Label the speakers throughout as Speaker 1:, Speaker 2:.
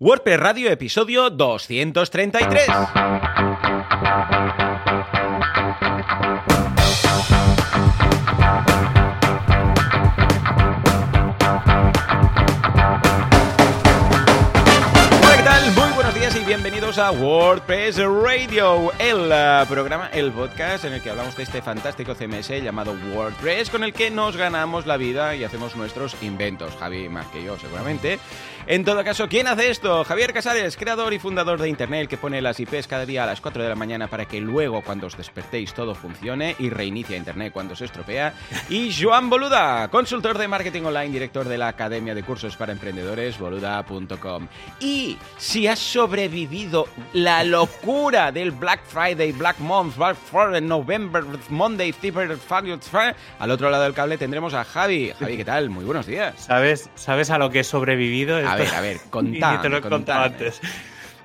Speaker 1: WordPress Radio, episodio 233. Hola, ¿qué tal? Muy buenos días y bienvenidos a WordPress Radio, el uh, programa, el podcast en el que hablamos de este fantástico CMS llamado WordPress, con el que nos ganamos la vida y hacemos nuestros inventos. Javi más que yo, seguramente. En todo caso, ¿quién hace esto? Javier Casares, creador y fundador de Internet, que pone las IPs cada día a las 4 de la mañana para que luego, cuando os despertéis, todo funcione y reinicia Internet cuando se estropea. Y Joan Boluda, consultor de marketing online, director de la Academia de Cursos para Emprendedores, boluda.com. Y si has sobrevivido la locura del Black Friday, Black Month, Black Friday, November, Monday, Cyber al otro lado del cable tendremos a Javi. Javi, ¿qué tal? Muy buenos días.
Speaker 2: ¿Sabes, ¿sabes a lo que he sobrevivido?
Speaker 1: A ver, a ver, contame,
Speaker 2: Y te lo he contado antes.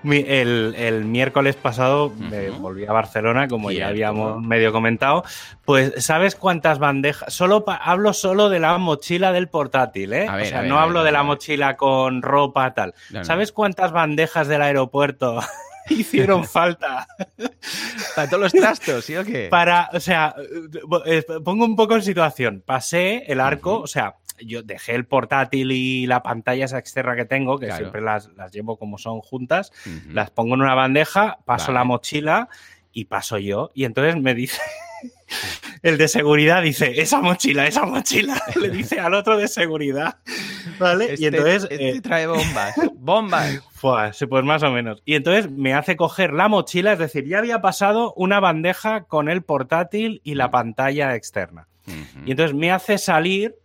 Speaker 2: El, el miércoles pasado me volví a Barcelona, como
Speaker 1: Cierto.
Speaker 2: ya habíamos medio comentado. Pues, ¿sabes cuántas bandejas? Solo hablo solo de la mochila del portátil, ¿eh?
Speaker 1: Ver,
Speaker 2: o sea,
Speaker 1: ver,
Speaker 2: no
Speaker 1: ver,
Speaker 2: hablo de la mochila con ropa tal.
Speaker 1: No, no.
Speaker 2: ¿Sabes cuántas bandejas del aeropuerto hicieron falta?
Speaker 1: Para todos los trastos, ¿sí o qué?
Speaker 2: para, o sea, eh, pongo un poco en situación. Pasé el arco, o sea, yo dejé el portátil y la pantalla esa externa que tengo, que
Speaker 1: Claro.
Speaker 2: siempre las, las llevo como son juntas, las pongo en una bandeja, paso
Speaker 1: Vale.
Speaker 2: la mochila y paso yo. Y entonces me dice, el de seguridad dice, esa mochila, esa mochila, le dice al otro de seguridad. ¿Vale?
Speaker 1: Este,
Speaker 2: y entonces...
Speaker 1: este
Speaker 2: eh,
Speaker 1: trae bombas. Bombas.
Speaker 2: Pues más o menos. Y entonces me hace coger la mochila, es decir, ya había pasado una bandeja con el portátil y la pantalla externa. Y entonces me hace salir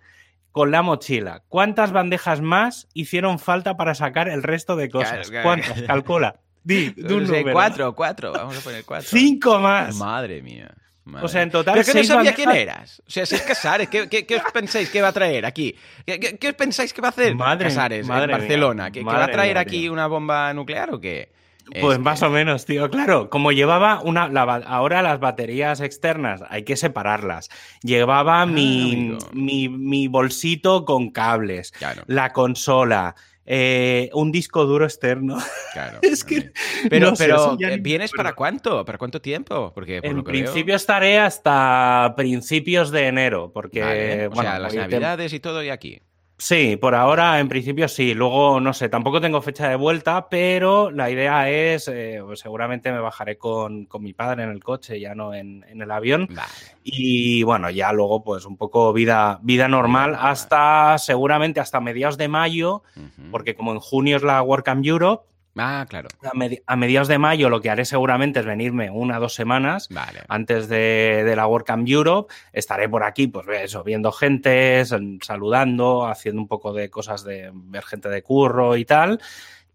Speaker 2: con la mochila. ¿Cuántas bandejas más hicieron falta para sacar el resto de cosas?
Speaker 1: Claro, claro.
Speaker 2: ¿Cuántas? Calcula. Di, di un
Speaker 1: No sé,
Speaker 2: número.
Speaker 1: cuatro, cuatro. Vamos a poner cuatro.
Speaker 2: Cinco más.
Speaker 1: Madre mía. madre
Speaker 2: O sea, en total,
Speaker 1: Pero que no sabía
Speaker 2: bandejas-
Speaker 1: quién eras. O sea, si es Casares, ¿qué, qué, qué os pensáis que va a traer aquí? ¿Qué, qué- qué os pensáis que va a hacer
Speaker 2: Madre-
Speaker 1: Casares
Speaker 2: madre
Speaker 1: en Barcelona? ¿Que, que va a traer aquí una bomba nuclear o qué?
Speaker 2: Pues
Speaker 1: Es
Speaker 2: más
Speaker 1: que-
Speaker 2: o menos, tío. Claro, como llevaba una. la ahora las baterías externas hay que separarlas. Llevaba mi,
Speaker 1: amigo.
Speaker 2: mi, mi bolsito con cables,
Speaker 1: Claro,
Speaker 2: la consola, eh, un disco duro externo.
Speaker 1: claro.
Speaker 2: es que.
Speaker 1: Pero,
Speaker 2: no sé,
Speaker 1: pero ¿vienes para cuánto? ¿Para cuánto tiempo? Porque por
Speaker 2: En
Speaker 1: lo que veo-
Speaker 2: principio estaré hasta principios de enero, porque.
Speaker 1: Vale, o
Speaker 2: bueno,
Speaker 1: sea, las navidades y todo y aquí.
Speaker 2: Sí, por ahora en principio sí. Luego, no sé, tampoco tengo fecha de vuelta, pero la idea es, eh, pues seguramente me bajaré con, con mi padre en el coche, ya no en, en el avión.
Speaker 1: Vale.
Speaker 2: Y bueno, ya luego pues un poco vida, vida normal hasta seguramente hasta mediados de mayo, porque como en junio es la WordCamp Europe,
Speaker 1: Ah, claro.
Speaker 2: a, medi- a mediados de mayo lo que haré seguramente es venirme una o dos semanas
Speaker 1: Vale.
Speaker 2: antes de, de la WordCamp Europe. Estaré por aquí, pues eso, viendo gente, sal- saludando, haciendo un poco de cosas de ver gente de curro y tal.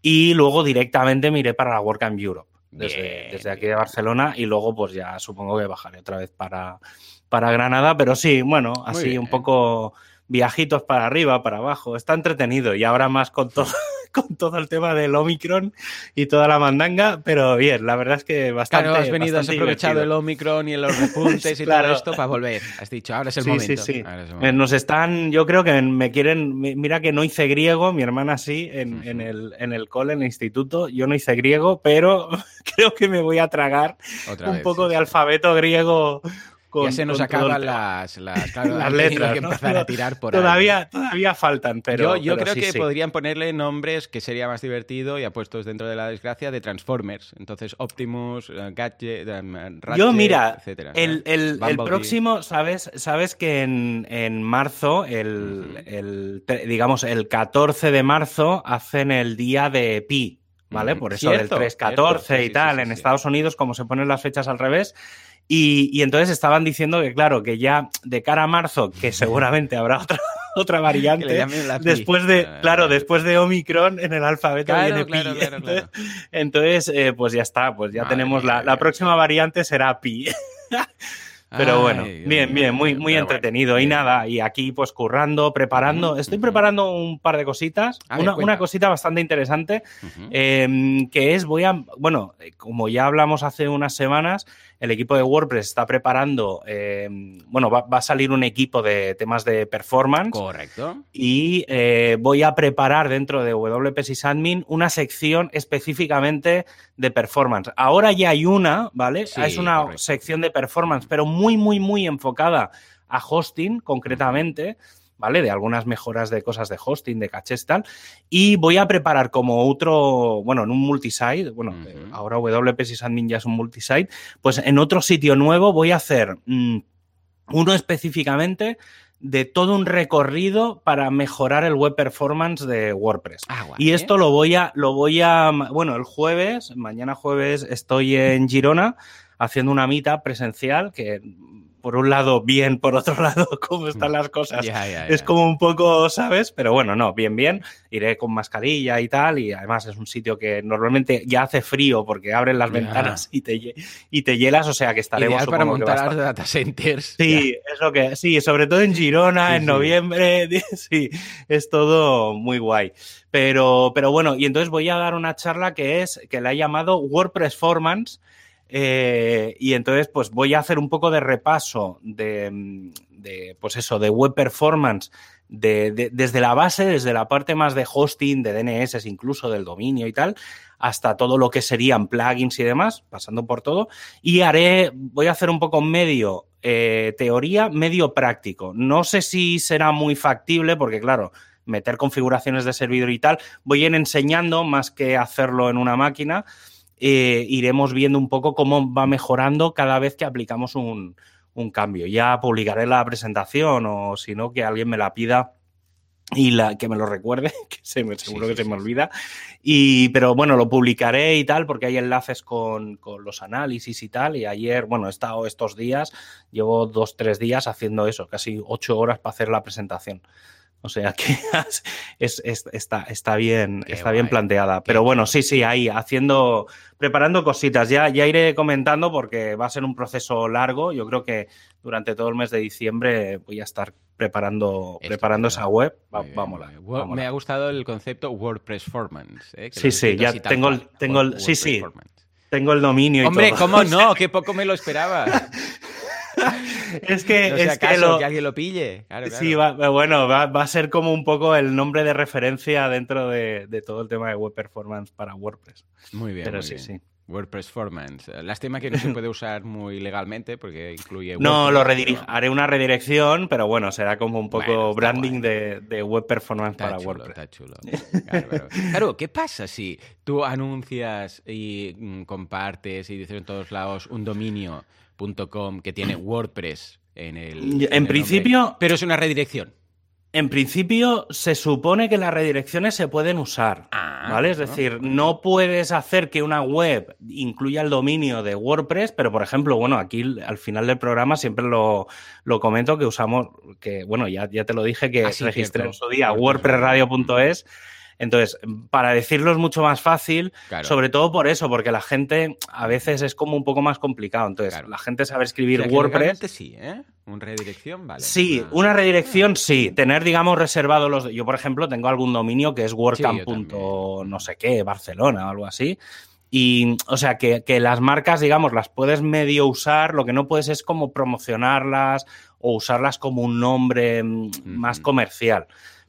Speaker 2: Y luego directamente me iré para la WordCamp Europe, desde,
Speaker 1: Bien,
Speaker 2: desde aquí
Speaker 1: bien.
Speaker 2: de Barcelona. Y luego, pues ya supongo que bajaré otra vez para, para Granada. Pero sí, bueno, así un poco viajitos para arriba, para abajo. Está entretenido y ahora más con todo. Con todo el tema del Omicron y toda la mandanga, pero bien, la verdad es que bastante.
Speaker 1: Claro, has venido, has aprovechado
Speaker 2: divertido.
Speaker 1: el Omicron y los repuntes y
Speaker 2: Claro.
Speaker 1: todo esto para volver. Has dicho, ahora es el
Speaker 2: Sí,
Speaker 1: momento.
Speaker 2: sí, sí.
Speaker 1: Ahora es el
Speaker 2: Eh,
Speaker 1: momento.
Speaker 2: Nos están, yo creo que me quieren, mi- mira que no hice griego, mi hermana sí, en, el, en el cole, en el instituto, yo no hice griego, pero creo que me voy a tragar
Speaker 1: Otra
Speaker 2: un
Speaker 1: vez,
Speaker 2: poco de alfabeto griego. Con,
Speaker 1: ya se nos acaban las, las, claro,
Speaker 2: letras,
Speaker 1: que
Speaker 2: ¿no?
Speaker 1: empezar a tirar por ahí.
Speaker 2: todavía, todavía faltan, pero
Speaker 1: yo yo
Speaker 2: pero
Speaker 1: creo
Speaker 2: sí,
Speaker 1: que
Speaker 2: sí.
Speaker 1: podrían ponerle nombres que sería más divertido y apuestos dentro de la desgracia de Transformers. Entonces, Optimus, eh, Gadget, eh, Ratchet,
Speaker 2: Yo, mira,
Speaker 1: etcétera,
Speaker 2: el, el- el próximo, ¿sabes? Sabes que en, en marzo, el, el digamos, el 14 de marzo, hacen el día de Pi, ¿vale? Por eso
Speaker 1: Cierto,
Speaker 2: del 3-14
Speaker 1: cierto, sí,
Speaker 2: y tal,
Speaker 1: sí,
Speaker 2: en. Estados Unidos, como se ponen las fechas al revés. Y, y entonces estaban diciendo que, claro, que ya de cara a marzo, que seguramente habrá otra, otra variante. Después de,
Speaker 1: Ah,
Speaker 2: claro, después de Omicron en el alfabeto
Speaker 1: Claro,
Speaker 2: viene
Speaker 1: claro,
Speaker 2: Pi.
Speaker 1: claro,
Speaker 2: Entonces,
Speaker 1: claro.
Speaker 2: entonces, eh, pues ya está, pues ya
Speaker 1: Madre
Speaker 2: tenemos la, la próxima variante será Pi. Pero bueno, bien, bien, muy, muy entretenido. y nada, y aquí pues currando, preparando. Estoy preparando un par de cositas. una, cosita bastante interesante, em, que es, voy a, bueno, como ya hablamos hace unas semanas, el equipo de WordPress está preparando, em, bueno, va, a salir un equipo de temas de performance.
Speaker 1: Correcto.
Speaker 2: Y eh, voy a preparar dentro de WP Sysadmin una sección específicamente de performance. Ahora ya hay una, ¿vale? es una sección de performance, pero muy, muy, muy enfocada a hosting concretamente. ¿Vale? De algunas mejoras de cosas de hosting, de cachés, tal. Y voy a preparar como otro, bueno, en un multisite, bueno, ahora WP Sysadmin ya es un multisite, pues en otro sitio nuevo voy a hacer mm, uno específicamente de todo un recorrido para mejorar el web performance de WordPress. Ah, y esto lo voy a, lo voy a, bueno, el jueves, mañana jueves estoy en Girona haciendo una mitad presencial que por un lado bien, por otro lado cómo están las cosas. Es como un poco, ¿sabes? Pero bueno, no, bien, bien. Iré con mascarilla y tal. Y además es un sitio que normalmente ya hace frío porque abren las ventanas y te, y te hielas, o sea que estaremos...
Speaker 1: para montar data centers.
Speaker 2: Sí, es lo que... Sí, sobre todo en Girona, en noviembre, sí, es todo muy guay. Pero, pero bueno, y entonces voy a dar una charla que es, que la he llamado WordPress Performance, eh, y entonces, pues voy a hacer un poco de repaso de, pues eso, de web performance desde la base, desde la parte más de hosting, de DNS, incluso del dominio y tal, hasta todo lo que serían plugins y demás, pasando por todo. Y haré, voy a hacer un poco medio eh, teoría, medio práctico. No sé si será muy factible, porque claro, meter configuraciones de servidor y tal, voy a ir enseñando más que hacerlo en una máquina. Eh, iremos viendo un poco cómo va mejorando cada vez que aplicamos un, cambio. Ya publicaré la presentación o si no, que alguien me la pida y la, que me lo recuerde, que se me, seguro que se me olvida. Y, pero bueno, lo publicaré y tal, porque hay enlaces con, con, los análisis y tal. Y ayer, bueno, he estado estos días, llevo dos, tres días haciendo eso, casi ocho horas para hacer la presentación. O sea que es, está, está, bien, está bien planteada. Pero bueno, sí, sí, ahí haciendo, preparando cositas. Ya, ya iré comentando porque va a ser un proceso largo. Yo creo que durante todo el mes de diciembre voy a estar preparando, preparando esa web. Va,
Speaker 1: Me ha gustado el concepto WordPress Performance. ¿eh?
Speaker 2: Sí, sí, ya tengo el, tengo el, sí, sí. Tengo el dominio.
Speaker 1: Hombre, ¿cómo no? Qué poco me lo esperaba.
Speaker 2: es que,
Speaker 1: es que, alguien lo pille.
Speaker 2: Sí, bueno, va, a ser como un poco el nombre de referencia dentro de, todo el tema de web performance para WordPress.
Speaker 1: Muy bien. Pero sí, sí. WordPress Performance. Lástima que no se puede usar muy legalmente porque incluye.
Speaker 2: No, lo haré una redirección, pero bueno, será como un poco branding de, web performance para WordPress.
Speaker 1: Está chulo. Claro, ¿qué pasa si tú anuncias y mm, compartes y dices en todos lados un dominio que tiene WordPress en el.
Speaker 2: En, principio.
Speaker 1: pero es una redirección.
Speaker 2: En principio, se supone que las redirecciones se pueden usar. Ah, ¿Vale? Es decir, no puedes hacer que una web incluya el dominio de WordPress, pero por ejemplo, bueno, aquí al final del programa siempre lo, comento que usamos, que bueno, ya, ya te lo dije, que ah, registré en su día wordpressradio.es entonces, para decirlo es mucho más fácil, sobre todo por eso, porque la gente a veces es como un poco más complicado. Entonces, la gente sabe escribir WordPress.
Speaker 1: sí, ¿eh? ¿Una redirección? Vale.
Speaker 2: Sí, una redirección sí. Tener, digamos, reservado los. Yo, por ejemplo, tengo algún dominio que es WordCamp. no sé qué, Barcelona o algo así. Y, o sea, que, que, las marcas, digamos, las puedes medio usar, lo que no puedes es como promocionarlas o usarlas como un nombre mm, más comercial.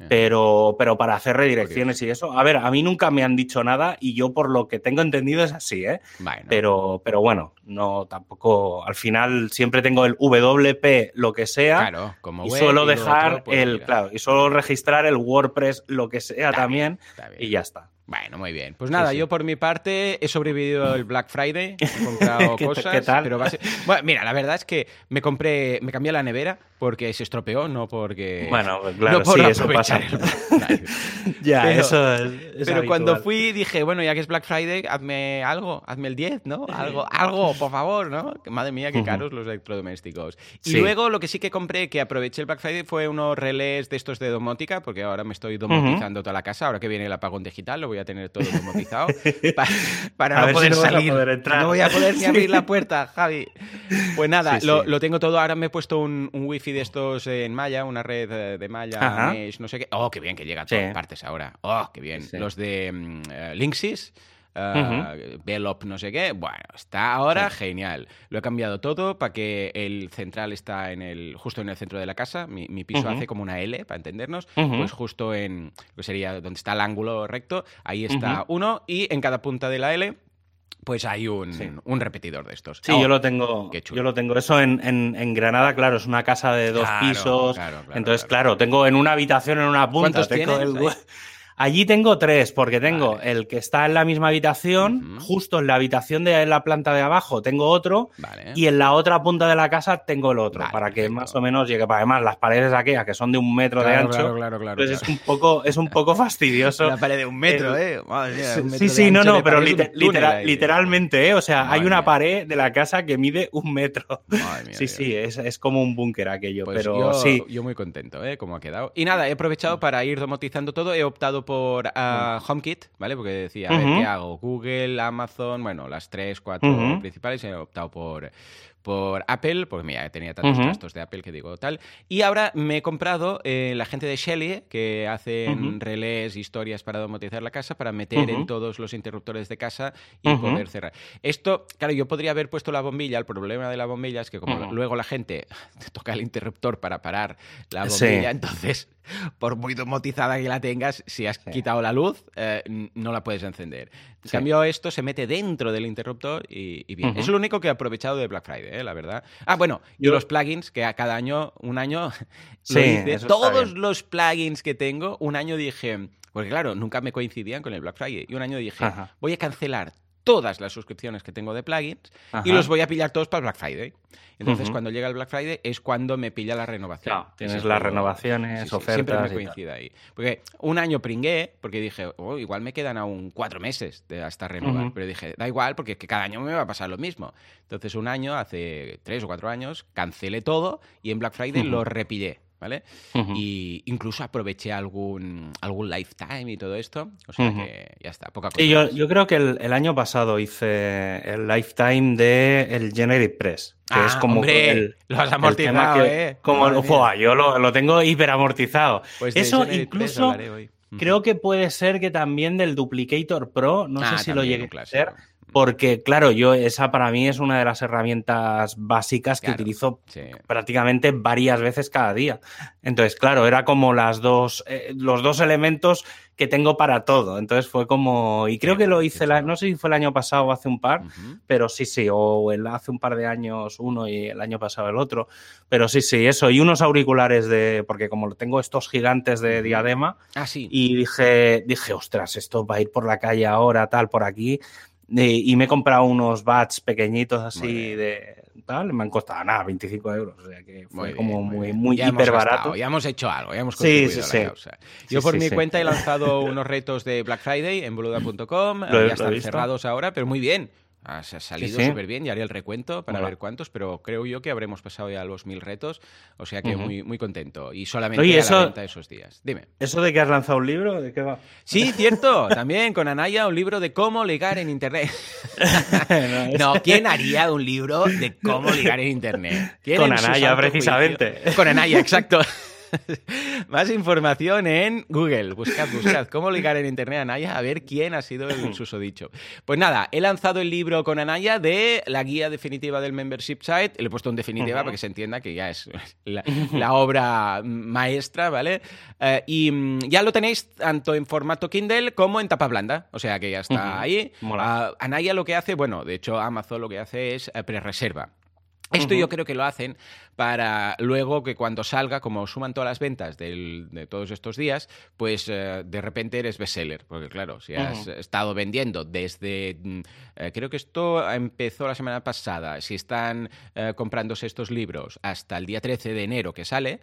Speaker 2: Pero, pero para hacer redirecciones y eso, a ver, a mí nunca me han dicho nada y yo por lo que tengo entendido es así, ¿eh? Pero, pero bueno, no tampoco, al final siempre tengo el WP lo que sea
Speaker 1: claro, como
Speaker 2: y suelo dejar pues el, claro, y suelo registrar el WordPress lo que sea también y ya está.
Speaker 1: Bueno, muy bien. Pues nada, yo por mi parte he sobrevivido el Black Friday, he comprado cosas.
Speaker 2: ¿Qué tal?
Speaker 1: Pero bueno, mira, la verdad es que me compré, me cambié la nevera porque se estropeó, no porque.
Speaker 2: Bueno, pues claro, sí, eso pasa. ya, eso es.
Speaker 1: pero cuando fui dije, bueno, ya que es Black Friday, hazme algo, hazme el 10, ¿no? Algo, algo, por favor, ¿no? Madre mía, qué caros los electrodomésticos. Y luego lo que sí que compré, que aproveché el Black Friday, fue unos relés de estos de domótica, porque ahora me estoy domotizando toda la casa. Ahora que viene el apagón digital, lo voy a a tener todo domotizado para no poder salir. No voy a poder ni abrir la puerta, Javi. Pues nada, lo, tengo todo. Ahora me he puesto un, wifi de estos en Maya, una red de Maya, no sé qué. Oh, qué bien que llega a todas partes ahora. Oh, qué bien. Los de mm, eh, Linksys uh, no sé qué. Bueno, está ahora genial. Lo he cambiado todo para que el central está en el, justo en el centro de la casa. Mi, piso hace como una L, para entendernos. Pues justo en lo que sería donde está el ángulo recto, ahí está uno. Y en cada punta de la L pues hay un, un, repetidor de estos.
Speaker 2: Sí, yo lo tengo. Yo lo tengo. Eso en, en, Granada, claro, es una casa de dos pisos. entonces, claro, tengo en una habitación, en una punta. Tengo el, Allí tengo tres, porque tengo el que está en la misma habitación, justo en la habitación de la planta de abajo tengo otro, y en la otra punta de la casa tengo el otro, para que más o menos llegue. Además, las paredes aquellas, que son de un metro de ancho, pues es un poco, es un poco fastidioso.
Speaker 1: Una pared de un metro, ¿eh?
Speaker 2: sí, sí, no, no, pero literalmente, ¿eh? O sea, hay una pared de la casa que mide un metro. sí, sí, es, es, como un búnker aquello, pues pero
Speaker 1: yo,
Speaker 2: sí.
Speaker 1: Yo muy contento, ¿eh? Como ha quedado. Y nada, he aprovechado para ir domotizando todo, he optado por por uh, HomeKit, ¿vale? Porque decía, a ver, ¿qué hago? Google, Amazon, bueno, las tres, cuatro principales, he optado por, por Apple, porque mira, tenía tantos gastos de Apple que digo tal. Y ahora me he comprado eh, la gente de Shelly, que hacen relés, historias para domotizar la casa, para meter en todos los interruptores de casa y poder cerrar. Esto, claro, yo podría haber puesto la bombilla. El problema de la bombilla es que como luego la gente toca el interruptor para parar la bombilla, entonces por muy domotizada que la tengas, si has quitado la luz, eh, no la puedes encender. En cambio, esto se mete dentro del interruptor y, bien. Es lo único que he aprovechado de Black Friday, eh, la verdad. Ah, bueno, y los plugins, que a cada año, un año, sí, todos los plugins que tengo, un año dije, porque claro, nunca me coincidían con el Black Friday, y un año dije, voy a cancelar todas las suscripciones que tengo de plugins y los voy a pillar todos para Black Friday. Entonces, cuando llega el Black Friday es cuando me pilla la renovación.
Speaker 2: tienes las renovaciones, ofertas. siempre
Speaker 1: me coincide ahí. Porque un año pringué, porque dije, oh, igual me quedan aún cuatro meses de hasta renovar. Pero dije, da igual, porque cada año me va a pasar lo mismo. Entonces, un año, hace tres o cuatro años, cancelé todo y en Black Friday lo repillé. ¿Vale? Y incluso aproveché algún, algún lifetime y todo esto. O sea que ya está, poca cosa.
Speaker 2: Y yo, yo, creo que el, año pasado hice el lifetime de el Generic Press. Que es ah, como
Speaker 1: el, lo has amortizado, ¿eh?
Speaker 2: Como, yo lo, lo, tengo hiperamortizado. Pues Eso incluso creo que puede ser que también del Duplicator Pro, no sé ah, si lo llegué a hacer porque, claro, yo esa para mí es una de las herramientas básicas que utilizo prácticamente varias veces cada día. Entonces, claro, era como las dos, eh, los dos elementos que tengo para todo. Entonces fue como. Y creo que lo hice, no sé si fue el año pasado o hace un par, pero sí, sí, o el, hace un par de años uno y el año pasado el otro. Pero sí, sí, eso. Y unos auriculares de. Porque como tengo estos gigantes de diadema.
Speaker 1: Ah.
Speaker 2: Y dije, dije, ostras, esto va a ir por la calle ahora, tal, por aquí y me he comprado unos bats pequeñitos así de tal, me han costado nada, 25 euros. O sea que fue como muy, muy, hiper barato.
Speaker 1: Ya hemos hecho algo, ya hemos sí, sí, sí. Yo por mi cuenta he lanzado unos retos de Black Friday en boluda.com, ya están cerrados ahora, pero muy bien. Ha salido súper bien, ya haré el recuento para ver cuántos, pero creo yo que habremos pasado ya los mil retos, o sea que muy, muy contento. Y solamente Oye, eso, la venta esos días. Dime.
Speaker 2: ¿Eso de que has lanzado un libro? ¿De qué va?
Speaker 1: Sí, cierto. También con Anaya un libro de cómo ligar en Internet. no, ¿quién haría un libro de cómo ligar en Internet?
Speaker 2: Con Anaya, precisamente.
Speaker 1: Con Anaya, exacto. Más información en Google. Buscad, buscad cómo ligar en internet a Anaya a ver quién ha sido el susodicho. Pues nada, he lanzado el libro con Anaya de la guía definitiva del membership site. Le he puesto en definitiva para que se entienda que ya es la, obra maestra, ¿vale? Eh, y mm, ya lo tenéis tanto en formato Kindle como en tapa blanda. O sea que ya está ahí. Ah, Anaya lo que hace, bueno, de hecho Amazon lo que hace es eh, pre-reserva. Esto yo creo que lo hacen para luego que cuando salga, como suman todas las ventas de todos estos días, pues eh, de repente eres bestseller. Porque claro, si has estado vendiendo desde, mm, eh, creo que esto empezó la semana pasada, si están eh, comprándose estos libros hasta el día 13 de enero que sale,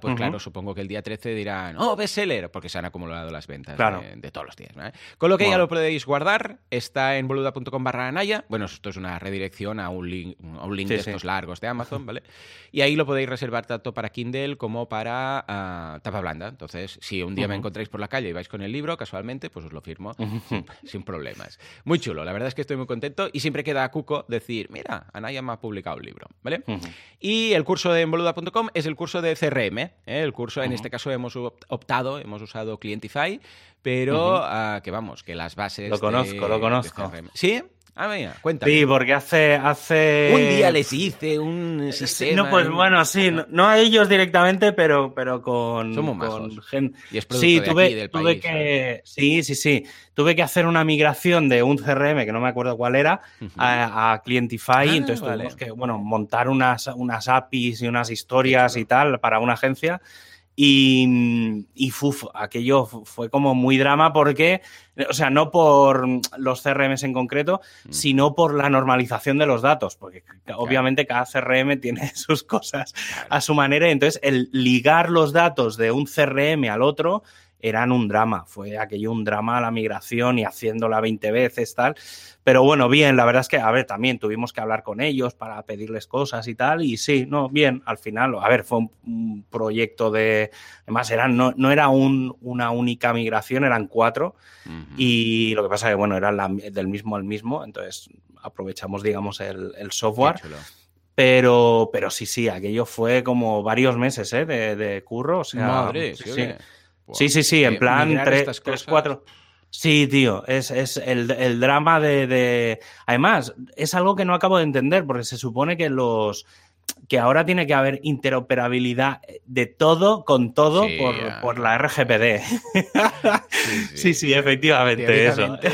Speaker 1: pues claro, supongo que el día 13 dirán, oh, bestseller, porque se han acumulado las ventas de, todos los días. Con lo que ya lo podéis guardar, está en boluda.com barra anaya. Bueno, esto es una redirección a un link, a un link de estos largos de Amazon, ¿vale? Y ahí lo podéis reservar tanto para Kindle como para ah, tapa blanda. Entonces, si un día me encontráis por la calle y vais con el libro, casualmente, pues os lo firmo sin, problemas. Muy chulo, la verdad es que estoy muy contento y siempre queda a Cuco decir, mira, Anaya me ha publicado un libro, ¿vale? Y el curso de emboluda.com es el curso de CRM, ¿eh? el curso, en este caso hemos optado, hemos usado Clientify, pero ah, que vamos, que las bases...
Speaker 2: Lo conozco, lo conozco.
Speaker 1: ¿Sí? Ah, venga, cuéntame.
Speaker 2: Sí, porque hace, hace...
Speaker 1: Un día les hice un sistema...
Speaker 2: No, pues bueno, sí, no, a ellos directamente, pero, pero con...
Speaker 1: Somos con gente...
Speaker 2: Y es sí, tuve, tuve que... Sí, sí, sí. Tuve que hacer una migración de un CRM, que no me acuerdo cuál era, a, Clientify. Ah, entonces tuvimos que, bueno, montar unas, unas APIs y unas historias y tal para una agencia. Y, y aquello fue como muy drama porque, o sea, no por los CRMs en concreto, mm. sino por la normalización de los datos, porque obviamente cada CRM tiene sus cosas a su manera y entonces el ligar los datos de un CRM al otro eran un drama. Fue aquello un drama la migración y haciéndola 20 veces, tal. Pero bueno, bien, la verdad es que, a ver, también tuvimos que hablar con ellos para pedirles cosas y tal. Y sí, no, bien, al final, a ver, fue un, proyecto de. Además, eran, no, no era un, una única migración, eran cuatro. Y lo que pasa es que, bueno, eran del mismo al mismo. Entonces, aprovechamos, digamos, el, software. Pero, pero sí, sí, aquello fue como varios meses ¿eh? de, curro. O sea,
Speaker 1: Madre,
Speaker 2: sí, sí. Sí, sí, sí, en plan 3, 4. Sí, tío, es, es el, el, drama de, de, Además, es algo que no acabo de entender, porque se supone que los, que ahora tiene que haber interoperabilidad de todo con todo por, la RGPD. Sí, sí, efectivamente. Eso.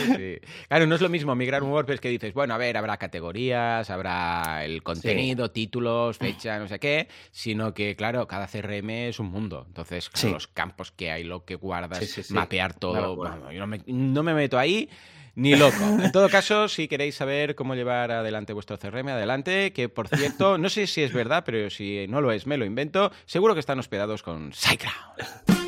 Speaker 1: Claro, no es lo mismo migrar un WordPress que dices, bueno, a ver, habrá categorías, habrá el contenido, títulos, fecha, no sé qué, sino que, claro, cada CRM es un mundo. Entonces, los campos que hay, lo que guardas, mapear todo. yo no me meto ahí. Ni loco. En todo caso, si queréis saber cómo llevar adelante vuestro CRM, adelante. Que por cierto, no sé si es verdad, pero si no lo es, me lo invento. Seguro que están hospedados con SiteGround.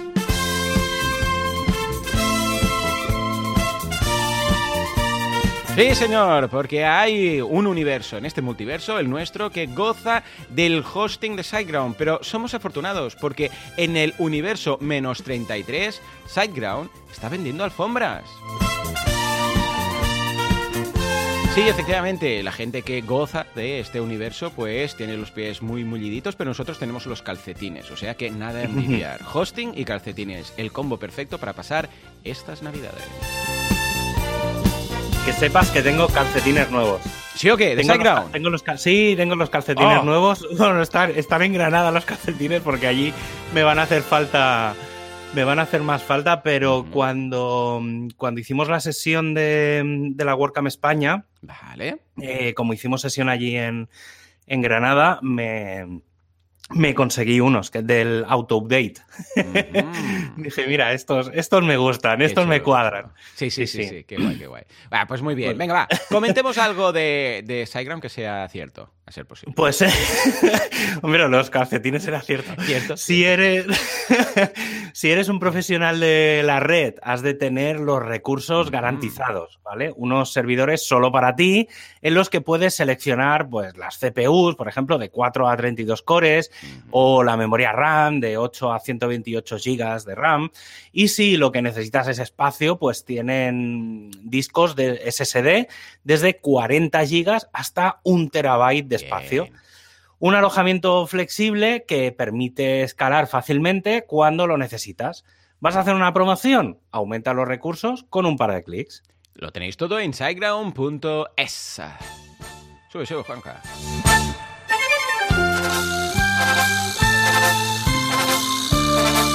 Speaker 1: Sí, señor, porque hay un universo en este multiverso, el nuestro, que goza del hosting de SiteGround, pero somos afortunados porque en el universo menos 33, SiteGround está vendiendo alfombras. Sí, efectivamente, la gente que goza de este universo pues tiene los pies muy mulliditos, pero nosotros tenemos los calcetines, o sea que nada de envidiar. Hosting y calcetines, el combo perfecto para pasar estas navidades.
Speaker 2: Que sepas que tengo calcetines nuevos.
Speaker 1: ¿Sí o qué? ¿De tengo
Speaker 2: los, tengo los Sí, tengo los calcetines oh. nuevos. Bueno, están, están en Granada los calcetines porque allí me van a hacer falta me van a hacer más falta, pero cuando, cuando hicimos la sesión de, de la WordCamp España,
Speaker 1: vale.
Speaker 2: Eh, como hicimos sesión allí en, en Granada, me, me conseguí unos que del auto-update. Dije, mira, estos, estos me gustan, estos me cuadran.
Speaker 1: Sí sí, sí sí, qué guay, qué guay. pues muy bien. Venga, va, comentemos algo de, de SiteGround que sea cierto, a ser posible.
Speaker 2: Pues, eh, hombre, los calcetines era cierto.
Speaker 1: ¿Cierto?
Speaker 2: Si eres, si eres un profesional de la red, has de tener los recursos garantizados, ¿vale? Unos servidores solo para ti, en los que puedes seleccionar, pues, las CPUs, por ejemplo, de 4 a 32 cores, o la memoria RAM de 8 a 128 GB de RAM. Y si lo que necesitas es espacio, pues tienen discos de SSD desde 40 GB hasta un terabyte de espacio. Un alojamiento flexible que permite escalar fácilmente cuando lo necesitas. ¿Vas a hacer una promoción? Aumenta los recursos con un par de clics.
Speaker 1: Lo tenéis todo en siteground.es. Sube, sube, Juanca.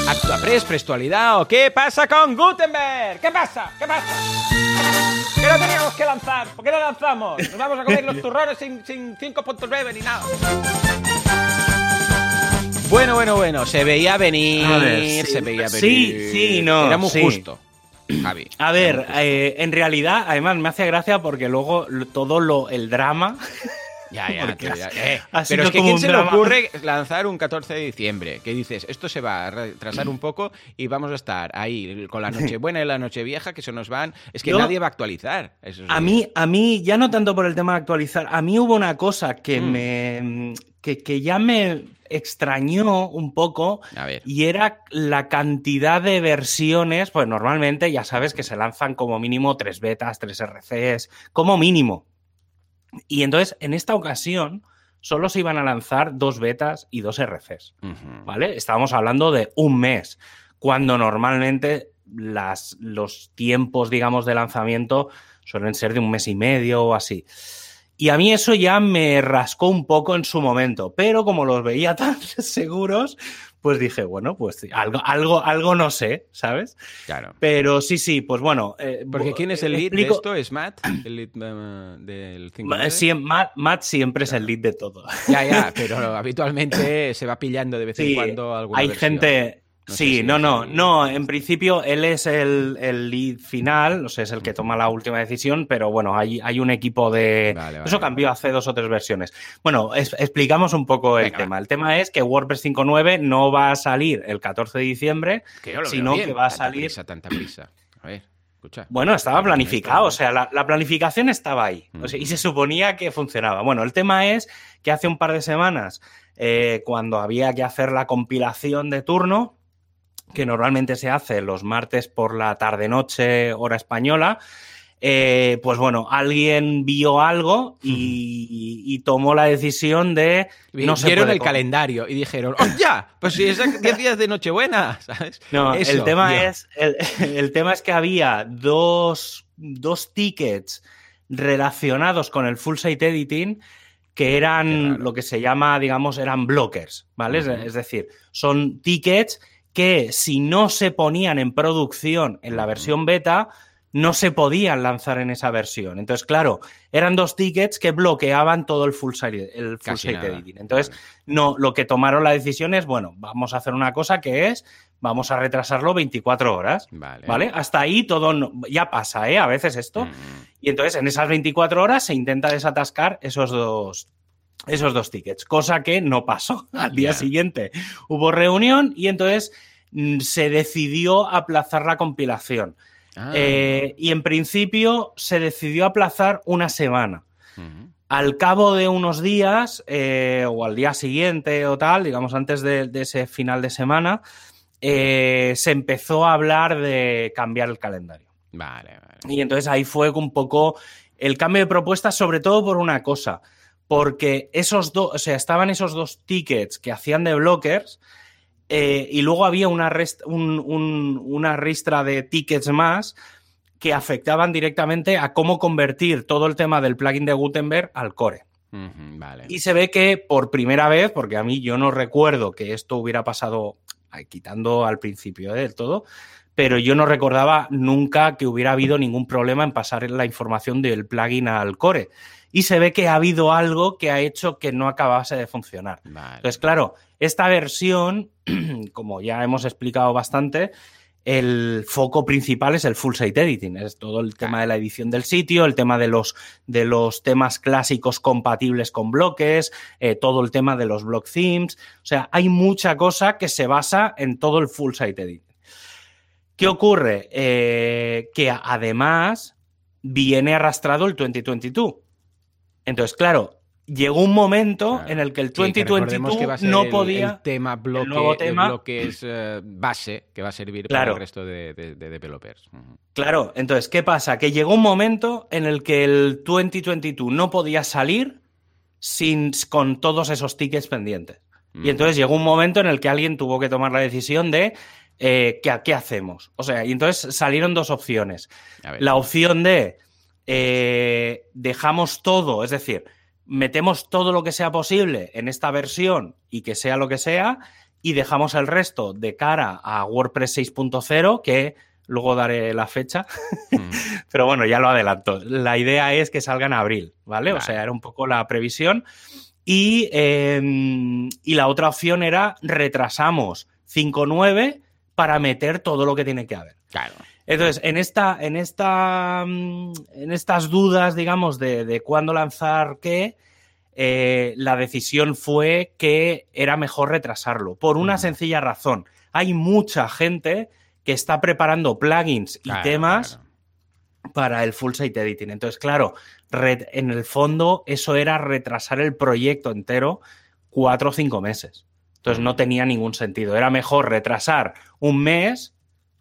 Speaker 1: Actuapress, Prestualidad o qué pasa con Gutenberg? ¿Qué pasa? ¿Qué pasa? ¿Qué no teníamos que lanzar? ¿Por qué no lanzamos? Nos vamos a comer los turrones sin, sin 5.9 ni nada. Bueno, bueno, bueno, se veía venir, se veía venir.
Speaker 2: Sí, sí, no.
Speaker 1: Era muy justo.
Speaker 2: Javi. A ver, eh, en realidad, además me hace gracia porque luego todo lo, el drama
Speaker 1: Ya, ya, eh, pero es que ¿quién se le ocurre lanzar un 14 de diciembre? Que dices, esto se va a retrasar un poco y vamos a estar ahí con la Nochebuena y la Nochevieja que se nos van. Es que nadie va a actualizar.
Speaker 2: a, mí, a mí, ya no tanto por el tema de actualizar, a mí hubo una cosa que mm. me. Que, ya me extrañó un poco y era la cantidad de versiones, pues normalmente ya sabes que se lanzan como mínimo tres betas, tres RCs, como mínimo. Y entonces, en esta ocasión, solo se iban a lanzar dos betas y dos RCs. ¿Vale? Estábamos hablando de un mes, cuando normalmente las, los tiempos, digamos, de lanzamiento suelen ser de un mes y medio o así. Y a mí eso ya me rascó un poco en su momento, pero como los veía tan seguros, pues dije, bueno, pues algo, algo, algo no sé, ¿sabes?
Speaker 1: Claro.
Speaker 2: Pero sí, sí, pues bueno.
Speaker 1: Eh, Porque ¿quién es el lead de esto? ¿Es Matt? ¿El lead eh, del 5
Speaker 2: sí, Matt, siempre es el lead de todo.
Speaker 1: Ya, ya, pero habitualmente se va pillando de vez en cuando alguna
Speaker 2: Hay gente sí, no, no, no. En principio él es el, lead final, o sea, es el que toma la última decisión, pero bueno, hay, hay un equipo de. Eso cambió hace dos o tres versiones. Bueno, explicamos un poco el tema. El tema es que WordPress 5.9 no va a salir el 14 de diciembre, sino que va a salir.
Speaker 1: tanta prisa. A ver. Escucha,
Speaker 2: bueno, estaba planificado, o sea, la, planificación estaba ahí y se suponía que funcionaba. Bueno, el tema es que hace un par de semanas, eh, cuando había que hacer la compilación de turno, que normalmente se hace los martes por la tarde-noche, hora española, eh, pues bueno, alguien vio algo y, tomó la decisión de.
Speaker 1: No Vieron el calendario y dijeron, ¡oh, ya! Pues si es 10 días de Nochebuena, ¿sabes?
Speaker 2: No, el, tema es, el, tema es que había dos, tickets relacionados con el full site editing que eran lo que se llama, digamos, eran blockers, ¿vale? es decir, son tickets que si no se ponían en producción en la versión beta, no se podían lanzar en esa versión. Entonces, claro, eran dos tickets que bloqueaban todo el full site, el full editing. Entonces, no, lo que tomaron la decisión es, bueno, vamos a hacer una cosa que es, vamos a retrasarlo 24 horas. Vale. Hasta ahí todo ya pasa, ¿eh? A veces esto. Y entonces, en esas 24 horas se intenta desatascar esos dos esos dos tickets, cosa que no pasó. Al día siguiente hubo reunión y entonces mm, se decidió aplazar la compilación. Ah. Eh, y en principio se decidió aplazar una semana. Al cabo de unos días, eh, o al día siguiente o tal, digamos antes de, ese final de semana, eh, se empezó a hablar de cambiar el calendario.
Speaker 1: Vale, vale.
Speaker 2: Y entonces ahí fue un poco el cambio de propuesta, sobre todo por una cosa porque esos dos, o sea, estaban esos dos tickets que hacían de blockers eh, y luego había una, una ristra de tickets más que afectaban directamente a cómo convertir todo el tema del plugin de Gutenberg al core. Y se ve que por primera vez, porque a mí yo no recuerdo que esto hubiera pasado, quitando al principio ¿eh? del todo, pero yo no recordaba nunca que hubiera habido ningún problema en pasar la información del plugin al core y se ve que ha habido algo que ha hecho que no acabase de funcionar. Entonces, claro, esta versión, como ya hemos explicado bastante, el foco principal es el full site editing, es todo el tema de la edición del sitio, el tema de los, de los temas clásicos compatibles con bloques, eh, todo el tema de los block themes. O sea, hay mucha cosa que se basa en todo el full site editing. ¿Qué ocurre? Eh, que además viene arrastrado el 2022. Entonces, claro, llegó un momento en el que el 2022 no podía.
Speaker 1: El tema bloque, el bloque es eh, base que va a servir para el resto de, developers.
Speaker 2: Claro, entonces, ¿qué pasa? Que llegó un momento en el que el 2022 no podía salir sin, con todos esos tickets pendientes. Y entonces llegó un momento en el que alguien tuvo que tomar la decisión de eh, ¿qué, hacemos? O sea, y entonces salieron dos opciones. La opción de eh, dejamos todo, es decir, metemos todo lo que sea posible en esta versión y que sea lo que sea, y dejamos el resto de cara a WordPress 6.0, que luego daré la fecha, mm. pero bueno, ya lo adelanto. La idea es que salga en abril, ¿vale? O sea, era un poco la previsión. Y, em, y la otra opción era retrasamos 5.9 para meter todo lo que tiene que haber.
Speaker 1: Claro.
Speaker 2: Entonces, en, esta, en, esta, mm, en estas dudas, digamos, de, cuándo lanzar qué, eh, la decisión fue que era mejor retrasarlo, por una sencilla razón. Hay mucha gente que está preparando plugins y temas para el full site editing. Entonces, claro, en el fondo eso era retrasar el proyecto entero cuatro o cinco meses. Entonces no tenía ningún sentido. Era mejor retrasar un mes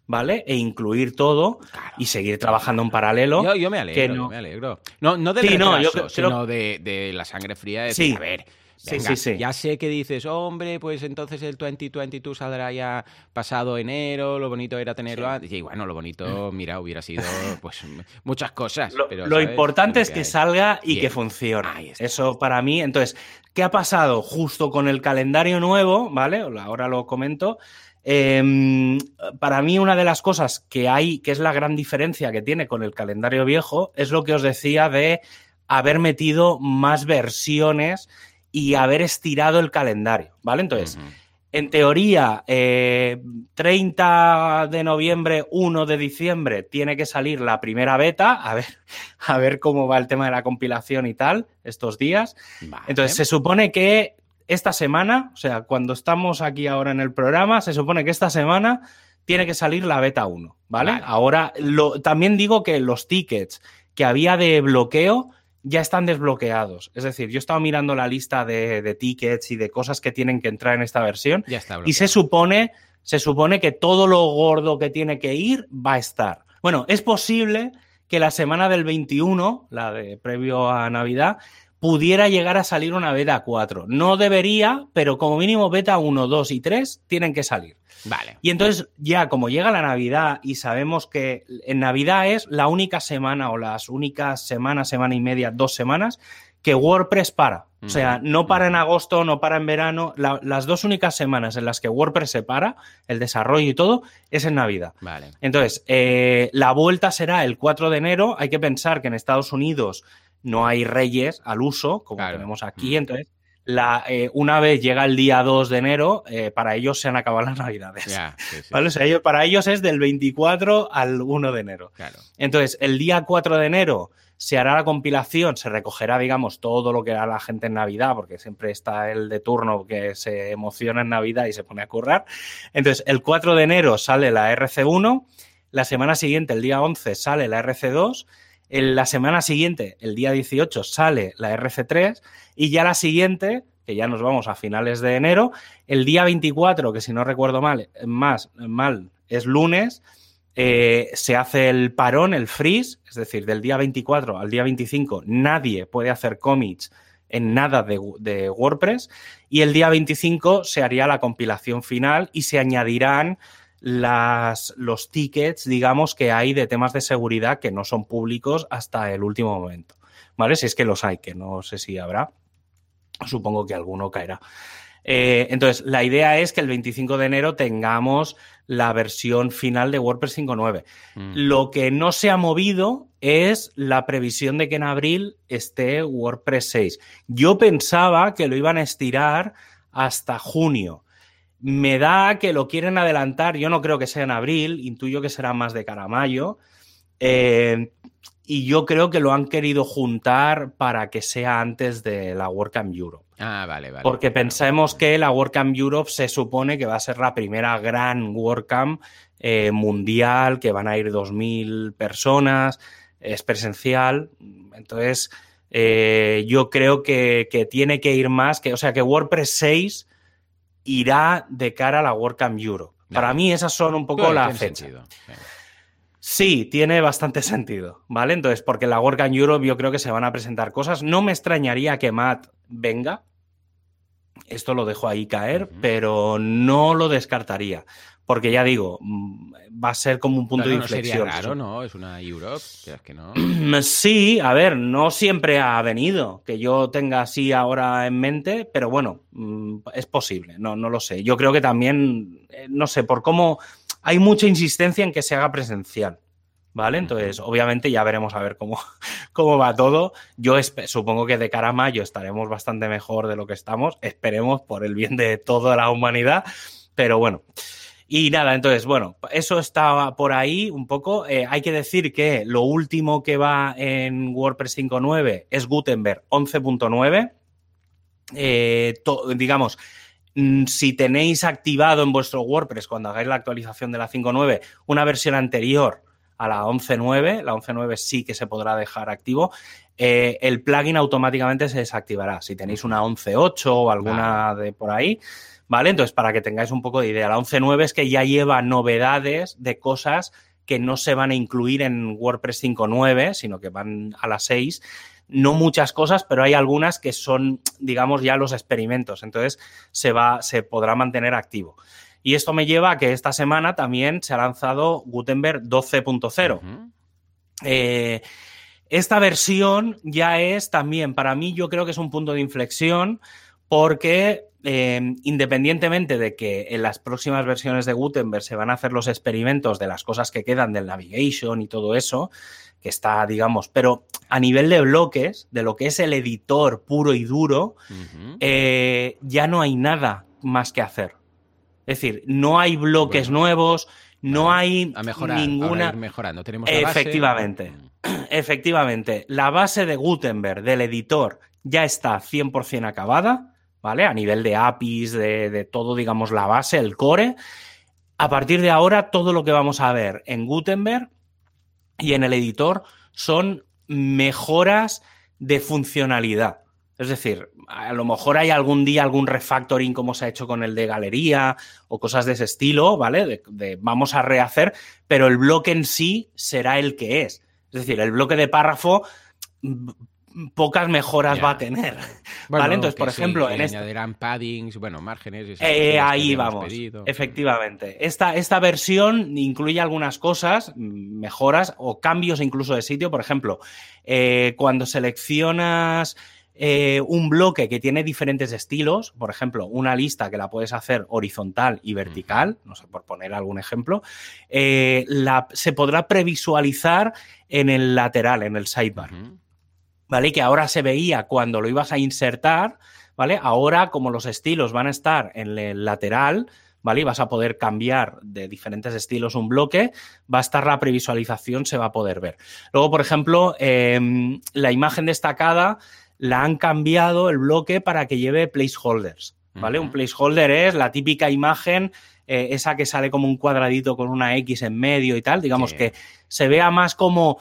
Speaker 2: ¿vale? E incluir todo y seguir trabajando en paralelo.
Speaker 1: Yo, me alegro, no... me alegro. No, no del retraso, sino de, la sangre fría de
Speaker 2: sí.
Speaker 1: a ver,
Speaker 2: sí, sí, sí.
Speaker 1: Ya sé que dices, hombre, pues entonces el 2022 saldrá ya pasado enero, lo bonito era tenerlo antes. Y bueno, lo bonito, mira, hubiera sido pues muchas cosas.
Speaker 2: Lo, lo importante es que, salga y que funcione. Eso para mí. Entonces, ¿qué ha pasado? Justo con el calendario nuevo, ¿vale? Ahora lo comento. Em, para mí, una de las cosas que hay, que es la gran diferencia que tiene con el calendario viejo, es lo que os decía de haber metido más versiones y haber estirado el calendario, ¿vale? Entonces, en teoría, 30 eh, de noviembre, 1 de diciembre, tiene que salir la primera beta, a ver, a ver cómo va el tema de la compilación y tal, estos días. Entonces, se supone que esta semana, o sea, cuando estamos aquí ahora en el programa, se supone que esta semana tiene que salir la beta 1, ¿vale? Ahora, lo, también digo que los tickets que había de bloqueo ya están desbloqueados. Es decir, yo he estado mirando la lista de, tickets y de cosas que tienen que entrar en esta versión y se supone, se supone que todo lo gordo que tiene que ir va a estar. Bueno, es posible que la semana del 21, la de previo a Navidad, pudiera llegar a salir una beta 4. No debería, pero como mínimo beta 1, 2 y 3 tienen que salir.
Speaker 1: Vale.
Speaker 2: Y entonces ya como llega la Navidad y sabemos que en Navidad es la única semana o las únicas semanas, semana y media, dos semanas que WordPress para. O sea, no para en agosto, no para en verano. las dos únicas semanas en las que WordPress se para, el desarrollo y todo, es en Navidad.
Speaker 1: Vale.
Speaker 2: Entonces, eh, la vuelta será el 4 de enero. Hay que pensar que en Estados Unidos no hay reyes al uso, como tenemos aquí. Entonces, la, eh, una vez llega el día 2 de enero, eh, para ellos se han acabado las navidades. ¿vale? O sea, para ellos es del 24 al 1 de enero. Entonces, el día 4 de enero se hará la compilación, se recogerá, digamos, todo lo que hará la gente en Navidad, porque siempre está el de turno que se emociona en Navidad y se pone a currar. Entonces, el 4 de enero sale la RC1, la semana siguiente, el día 11, sale la RC2 en la semana siguiente, el día 18, sale la RC3 y ya la siguiente, que ya nos vamos a finales de enero, el día 24, que si no recuerdo mal, más mal es lunes, eh, se hace el parón, el freeze, es decir, del día 24 al día 25 nadie puede hacer commits en nada de, de, WordPress y el día 25 se haría la compilación final y se añadirán las, los tickets, digamos, que hay de temas de seguridad que no son públicos hasta el último momento. ¿Vale? Si es que los hay, que no sé si habrá. Supongo que alguno caerá. Eh, entonces, la idea es que el 25 de enero tengamos la versión final de WordPress 5.9. Mm. Lo que no se ha movido es la previsión de que en abril esté WordPress 6. Yo pensaba que lo iban a estirar hasta junio. Me da que lo quieren adelantar, yo no creo que sea en abril, intuyo que será más de cara a mayo. Eh, y yo creo que lo han querido juntar para que sea antes de la WordCamp Europe.
Speaker 1: Ah, vale, vale.
Speaker 2: Porque pensemos que la WordCamp Europe se supone que va a ser la primera gran WordCamp eh, mundial, que van a ir 2.000 personas, es presencial. Entonces, eh, yo creo que, que, tiene que ir más, que, o sea, que WordPress 6 irá de cara a la WordCamp Europe. Para mí esas son un poco la fecha. Sí, tiene bastante sentido, ¿vale? Entonces, porque en la WordCamp Europe yo creo que se van a presentar cosas. No me extrañaría que Matt venga. Esto lo dejo ahí caer, pero no lo descartaría porque ya digo, mm, va a ser como un punto de inflexión.
Speaker 1: No sería ¿no? Es una Europe, que no.
Speaker 2: Sí, a ver, no siempre ha venido que yo tenga así ahora en mente, pero bueno, mm, es posible, no, no lo sé. Yo creo que también, eh, no sé, por cómo hay mucha insistencia en que se haga presencial. ¿Vale? Entonces, obviamente ya veremos a ver cómo, cómo va todo. Yo supongo que de cara a mayo estaremos bastante mejor de lo que estamos. Esperemos por el bien de toda la humanidad. Pero bueno, y nada, entonces, bueno, eso estaba por ahí un poco. Eh, hay que decir que lo último que va en WordPress 5.9 es Gutenberg 11.9. eh, digamos, mm, si tenéis activado en vuestro WordPress cuando hagáis la actualización de la 5.9 una versión anterior a la 11.9, la 11.9 sí que se podrá dejar activo, eh, el plugin automáticamente se desactivará. Si tenéis una 11.8 o alguna de por ahí, ¿vale? Entonces, para que tengáis un poco de idea, la 11.9 es que ya lleva novedades de cosas que no se van a incluir en WordPress 5.9, sino que van a las 6 no muchas cosas, pero hay algunas que son, digamos, ya los experimentos. Entonces se va, se podrá mantener activo. Y esto me lleva a que esta semana también se ha lanzado Gutenberg 12.0. Eh, esta versión ya es también, para mí, yo creo que es un punto de inflexión porque eh, independientemente de que en las próximas versiones de Gutenberg se van a hacer los experimentos de las cosas que quedan del navigation y todo eso, que está, digamos, pero a nivel de bloques, de lo que es el editor puro y duro, eh, ya no hay nada más que hacer. Es decir, no hay bloques nuevos, no hay
Speaker 1: a mejorar,
Speaker 2: ninguna.
Speaker 1: mejorando. Tenemos
Speaker 2: efectivamente, efectivamente. La base de Gutenberg del editor ya está 100% acabada, ¿vale? A nivel de APIs, de, de todo, digamos, la base, el core. A partir de ahora, todo lo que vamos a ver en Gutenberg y en el editor son mejoras de funcionalidad. Es decir, a lo mejor hay algún día algún refactoring como se ha hecho con el de galería o cosas de ese estilo, ¿vale? De, vamos a rehacer, pero el bloque en sí será el que es. Es decir, el bloque de párrafo pocas mejoras va a tener. ¿Vale? Entonces, por ejemplo,
Speaker 1: en este añadirán paddings, bueno, márgenes.
Speaker 2: Eh, ahí vamos. Efectivamente. Esta, esta versión incluye algunas cosas, mejoras o cambios incluso de sitio. Por ejemplo, eh, cuando seleccionas eh, un bloque que tiene diferentes estilos, por ejemplo, una lista que la puedes hacer horizontal y vertical, no sé, por poner algún ejemplo, eh, se podrá previsualizar en el lateral, en el sidebar. ¿Vale? Que ahora se veía cuando lo ibas a insertar, ¿vale? Ahora, como los estilos van a estar en el lateral, ¿vale? Y vas a poder cambiar de diferentes estilos un bloque, va a estar la previsualización, se va a poder ver. Luego, por ejemplo, em, la imagen destacada la han cambiado el bloque para que lleve placeholders. ¿Vale? Un placeholder es la típica imagen, eh, esa que sale como un cuadradito con una X en medio y tal, digamos que se vea más como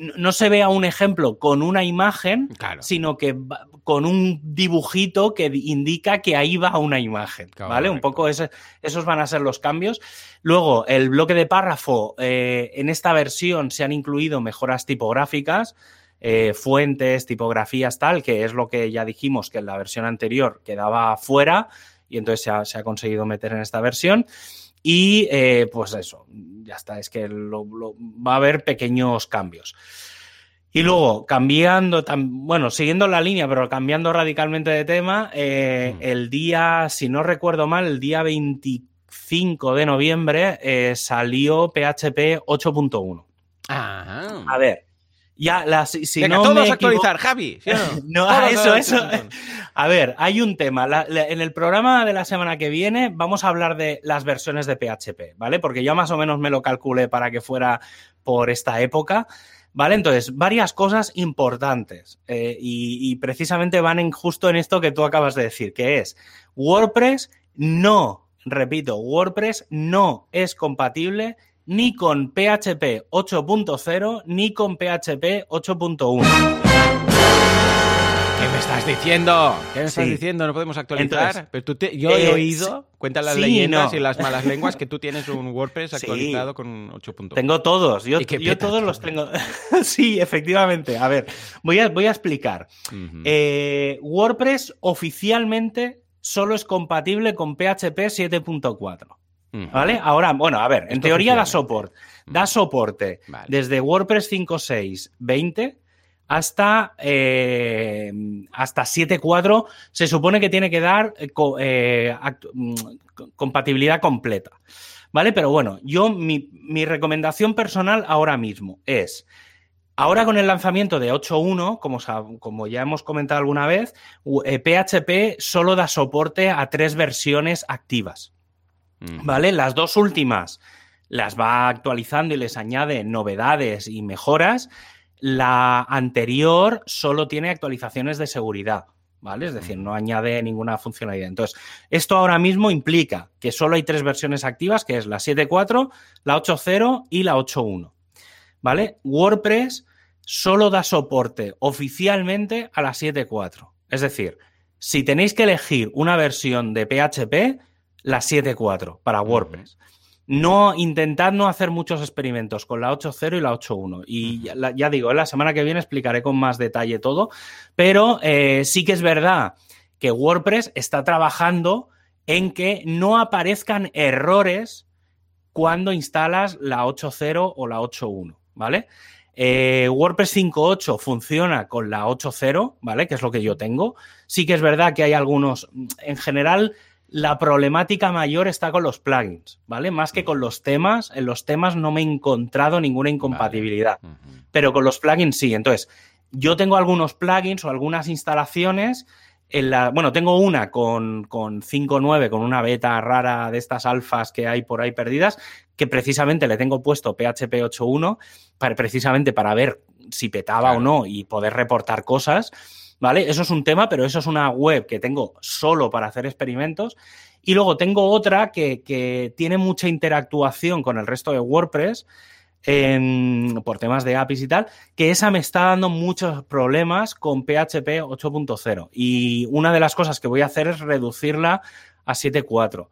Speaker 2: no se vea un ejemplo con una imagen, sino que con un dibujito que indica que ahí va una imagen, ¿vale? Un poco esos van a ser los cambios. Luego, el bloque de párrafo, eh, en esta versión se han incluido mejoras tipográficas, eh, fuentes, tipografías, tal, que es lo que ya dijimos que en la versión anterior quedaba fuera y entonces se ha, conseguido meter en esta versión. Y eh, pues eso, ya está, es que va a haber pequeños cambios. Y luego, cambiando, bueno, siguiendo la línea, pero cambiando radicalmente de tema, eh, mm. el día, si no recuerdo mal, el día 25 de noviembre salió PHP 8.1. A ver, ya, si
Speaker 1: no todos actualizar, Javi.
Speaker 2: no, ah, eso, eso. A ver, hay un tema. en el programa de la semana que viene vamos a hablar de las versiones de PHP, ¿vale? Porque yo más o menos me lo calculé para que fuera por esta época. ¿Vale? Entonces, varias cosas importantes eh, y, y, precisamente van en, justo en esto que tú acabas de decir, que es WordPress no, repito, WordPress no es compatible ni con PHP 8.0 ni con PHP 8.1.
Speaker 1: ¿Qué me estás diciendo? ¿Qué me estás diciendo? No podemos actualizar. Pero tú yo he oído, cuentan las leyendas y las malas lenguas, que tú tienes un WordPress actualizado con 8.1.
Speaker 2: Tengo todos. Yo, todos los tengo. sí, efectivamente. A ver, voy a, voy a explicar. Eh, WordPress oficialmente solo es compatible con PHP 7.4. ¿Vale? Ahora, bueno, a ver, en teoría da soporte. Da soporte desde WordPress 5.6, 20 hasta, eh, hasta 7.4. Se supone que tiene que dar eh, eh, mm, compatibilidad completa. ¿Vale? Pero bueno, yo, mi, recomendación personal ahora mismo es. Ahora con el lanzamiento de 8.1, como, como, ya hemos comentado alguna vez, PHP solo da soporte a tres versiones activas. ¿Vale? Las dos últimas las va actualizando y les añade novedades y mejoras. La anterior solo tiene actualizaciones de seguridad. ¿vale? Es decir, no añade ninguna funcionalidad. Entonces, esto ahora mismo implica que solo hay tres versiones activas, que es la 7.4, la 8.0 y la 8.1, ¿vale? WordPress solo da soporte oficialmente a la 7.4. Es decir, si tenéis que elegir una versión de PHP, la 7.4 para WordPress. No, intentad no hacer muchos experimentos con la 8.0 y la 8.1. Y ya, digo, la semana que viene explicaré con más detalle todo, pero eh, sí que es verdad que WordPress está trabajando en que no aparezcan errores cuando instalas la 8.0 o la 8.1, ¿vale? Eh, WordPress 5.8 funciona con la 8.0, ¿vale? Que es lo que yo tengo. Sí que es verdad que hay algunos, en general, la problemática mayor está con los plugins, ¿vale? Más que con los temas. En los temas no me he encontrado ninguna incompatibilidad, pero con los plugins sí. Entonces, yo tengo algunos plugins o algunas instalaciones. En la, bueno, tengo una con, con 5.9, con una beta rara de estas alfas que hay por ahí perdidas, que precisamente le tengo puesto PHP 8.1 para, precisamente para ver si petaba o no y poder reportar cosas. ¿Vale? Eso es un tema, pero eso es una web que tengo solo para hacer experimentos. Y luego tengo otra que, tiene mucha interactuación con el resto de WordPress. por temas de APIs y tal, que esa me está dando muchos problemas con PHP 8.0. Y una de las cosas que voy a hacer es reducirla a 7.4.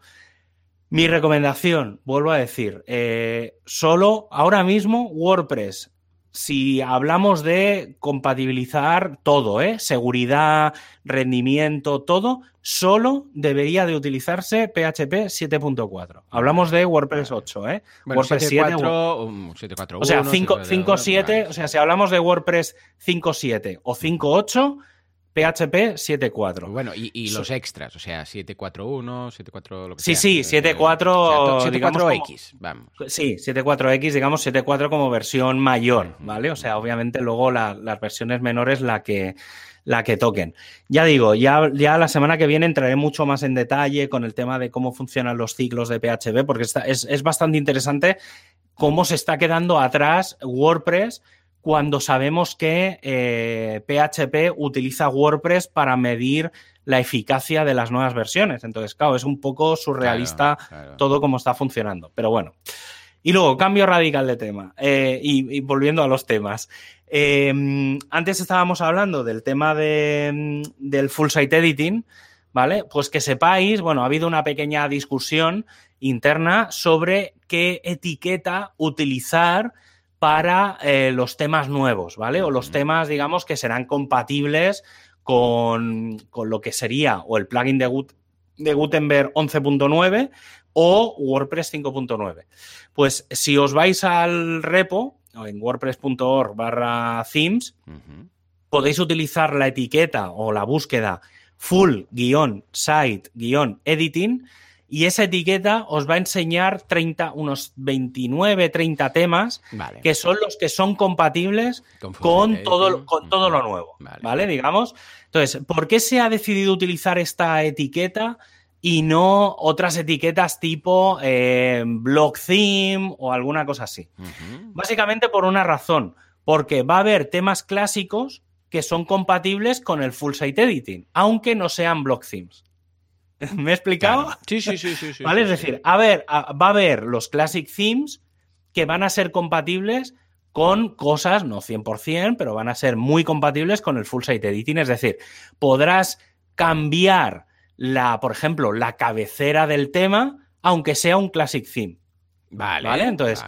Speaker 2: Mi recomendación, vuelvo a decir, eh, solo ahora mismo WordPress si hablamos de compatibilizar todo, ¿eh? seguridad, rendimiento, todo, solo debería de utilizarse PHP 7.4. Hablamos de WordPress 8, ¿eh? WordPress
Speaker 1: 7, 7,
Speaker 2: o sea, 5.7, o sea, si hablamos de WordPress 5.7 o 5.8, PHP 7.4.
Speaker 1: Bueno, y, los extras, o sea, 7.4.1, 7.4, lo que
Speaker 2: sí, Sí, 7.4.
Speaker 1: 7.4X, vamos.
Speaker 2: Sí, 7.4X, digamos 7.4 como versión mayor, ¿vale? O sea, obviamente luego las versiones menores la que, la que toquen. Ya digo, ya, ya la semana que viene entraré mucho más en detalle con el tema de cómo funcionan los ciclos de PHP, porque es, es bastante interesante cómo se está quedando atrás WordPress cuando sabemos que PHP eh, utiliza WordPress para medir la eficacia de las nuevas versiones. Entonces, claro, es un poco surrealista todo como está funcionando. Pero bueno. Y luego, cambio radical de tema. Eh, y, volviendo a los temas. Em, antes estábamos hablando del tema de, del full site editing, ¿vale? Pues que sepáis, bueno, ha habido una pequeña discusión interna sobre qué etiqueta utilizar para eh, los temas nuevos, ¿vale? O los temas, digamos, que serán compatibles con, lo que sería o el plugin de, de Gutenberg 11.9 o WordPress 5.9. Pues si os vais al repo, en wordpress.org barra themes, podéis utilizar la etiqueta o la búsqueda full-site-editing y esa etiqueta os va a enseñar 30, unos 29, 30 temas que son los que son compatibles con, todo, con todo lo nuevo. Vale. Digamos. Entonces, ¿por qué se ha decidido utilizar esta etiqueta y no otras etiquetas tipo eh, blog theme o alguna cosa así? Básicamente por una razón. Porque va a haber temas clásicos que son compatibles con el full site editing, aunque no sean block themes. ¿Me he explicado?
Speaker 1: Sí, sí, sí, sí,
Speaker 2: ¿Vale? es decir, a ver, va a haber los classic themes que van a ser compatibles con cosas, no 100%, pero van a ser muy compatibles con el full site editing. Es decir, podrás cambiar la, por ejemplo, la cabecera del tema, aunque sea un classic theme.
Speaker 1: Vale.
Speaker 2: ¿Vale? Entonces,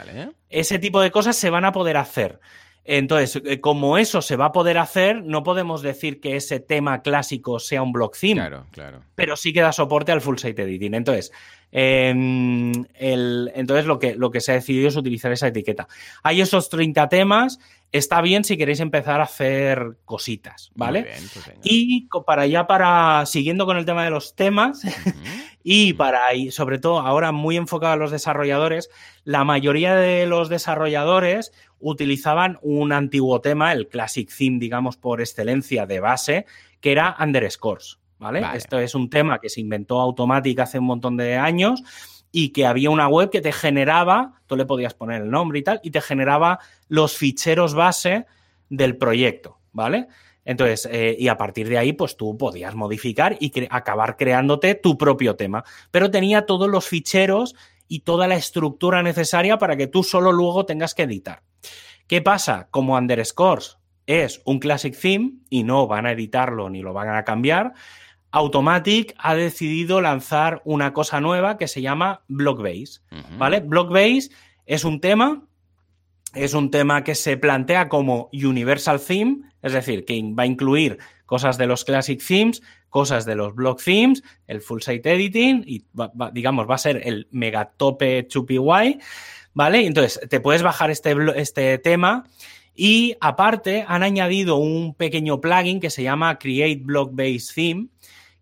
Speaker 2: ese tipo de cosas se van a poder hacer. Entonces, eh, como eso se va a poder hacer, no podemos decir que ese tema clásico sea un block theme.
Speaker 1: Claro, claro.
Speaker 2: Pero sí que da soporte al full site editing. Entonces, em, entonces lo, que, lo que se ha decidido es utilizar esa etiqueta. Hay esos 30 temas. Está bien si queréis empezar a hacer cositas, ¿vale? Pues y para ya para, siguiendo con el tema de los temas, y para, y sobre todo ahora muy enfocado a los desarrolladores, la mayoría de los desarrolladores utilizaban un antiguo tema, el Classic Theme, digamos, por excelencia de base, que era underscores. ¿vale? Esto es un tema que se inventó automática hace un montón de años y que había una web que te generaba, tú le podías poner el nombre y tal, y te generaba los ficheros base del proyecto, ¿vale? Entonces, eh, y a partir de ahí, pues tú podías modificar y acabar creándote tu propio tema. Pero tenía todos los ficheros y toda la estructura necesaria para que tú solo luego tengas que editar. ¿Qué pasa? Como Underscores es un Classic Theme y no van a editarlo ni lo van a cambiar, Automatic ha decidido lanzar una cosa nueva que se llama Blockbase. ¿Vale? Blockbase es un tema, es un tema que se plantea como Universal Theme, es decir, que va a incluir cosas de los Classic Themes, cosas de los Block Themes, el Full Site Editing y, digamos, va a ser el megatope chupi guay, ¿vale? Entonces, te puedes bajar este, este tema y aparte han añadido un pequeño plugin que se llama Create Block Base Theme,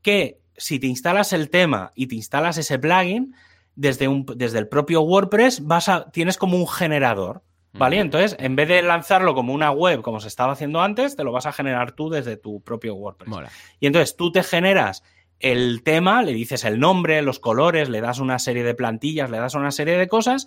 Speaker 2: que si te instalas el tema y te instalas ese plugin, desde, un, desde el propio WordPress vas a, tienes como un generador. ¿Vale? Entonces, en vez de lanzarlo como una web, como se estaba haciendo antes, te lo vas a generar tú desde tu propio WordPress. Y entonces tú te generas el tema, le dices el nombre, los colores, le das una serie de plantillas, le das una serie de cosas,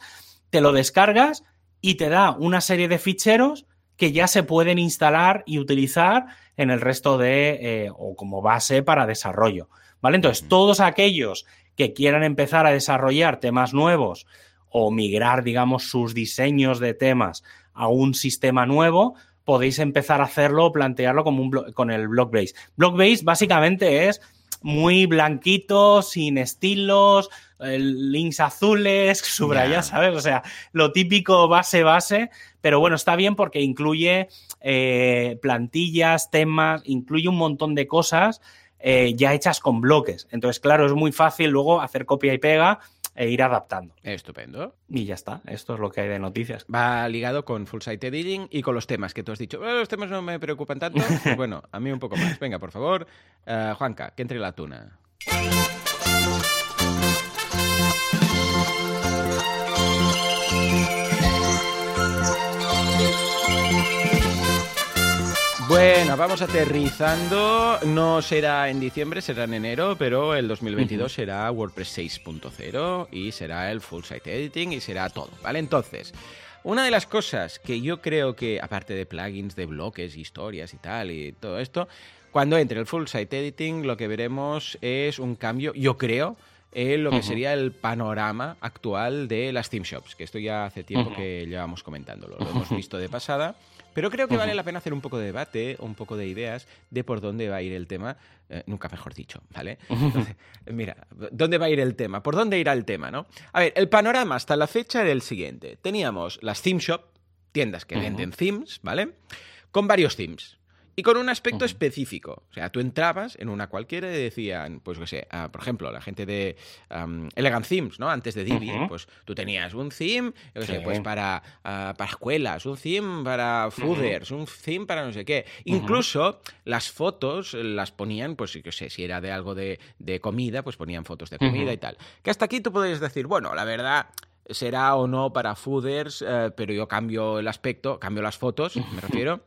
Speaker 2: te lo descargas y te da una serie de ficheros que ya se pueden instalar y utilizar en el resto de, eh, o como base para desarrollo. ¿Vale? Entonces, todos aquellos que quieran empezar a desarrollar temas nuevos o migrar, digamos, sus diseños de temas a un sistema nuevo, podéis empezar a hacerlo o plantearlo como un con el Blockbase. Blockbase básicamente es muy blanquito, sin estilos, links azules, subrayados, ¿sabes? O sea, lo típico base base, pero bueno, está bien porque incluye eh, plantillas, temas, incluye un montón de cosas eh, ya hechas con bloques. Entonces, claro, es muy fácil luego hacer copia y pega e ir adaptando.
Speaker 1: Estupendo.
Speaker 2: Y ya está, esto es lo que hay de noticias.
Speaker 1: Va ligado con Full Site Editing y con los temas que tú has dicho. los temas no me preocupan tanto. Bueno, a mí un poco más. Venga, por favor. Uh, Juanca, que entre la tuna. Bueno, vamos aterrizando. No será en diciembre, será en enero, pero el 2022 será WordPress 6.0 y será el Full Site Editing y será todo, ¿vale? Entonces, una de las cosas que yo creo que, aparte de plugins, de bloques, historias y tal, y todo esto, cuando entre el Full Site Editing, lo que veremos es un cambio, yo creo, en lo que sería el panorama actual de las theme shops, que esto ya hace tiempo que llevamos comentándolo. Lo hemos visto de pasada. Pero creo que vale la pena hacer un poco de debate, un poco de ideas de por dónde va a ir el tema. Eh, nunca mejor dicho, ¿vale? mira, ¿dónde va a ir el tema? ¿Por dónde irá el tema, no? A ver, el panorama hasta la fecha era el siguiente. Teníamos las theme shop, tiendas que venden themes, ¿vale? Con varios themes y con un aspecto específico. O sea, tú entrabas en una cualquiera y decían, pues, qué sé, ah, por ejemplo, la gente de Elegant Themes, ¿no? Antes de Divi, pues tú tenías un theme, yo sé, pues para, uh, para escuelas, un theme para fooders, un theme para no sé qué. Incluso las fotos las ponían, pues, yo sé, si era de algo de, de comida, pues ponían fotos de comida y tal. Que hasta aquí tú podrías decir, bueno, la verdad será o no para fooders, eh, pero yo cambio el aspecto, cambio las fotos, me refiero.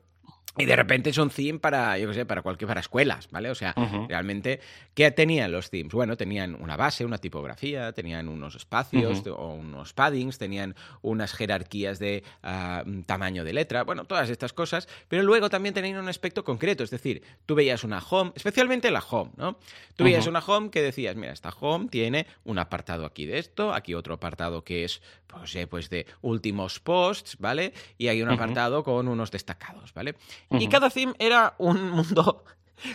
Speaker 1: Y de repente son themes para, yo qué sé, para cualquier, para escuelas, ¿vale? O sea, realmente, ¿qué tenían los themes? Bueno, tenían una base, una tipografía, tenían unos espacios o unos paddings, tenían unas jerarquías de ah, tamaño de letra, bueno, todas estas cosas, pero luego también tenían un aspecto concreto, es decir, tú veías una home, especialmente la home, ¿no? Tú veías una home que decías, mira, esta home tiene un apartado aquí de esto, aquí otro apartado que es, pues, eh, pues de últimos posts, ¿vale? Y hay un apartado con unos destacados, ¿vale? Y cada theme era un mundo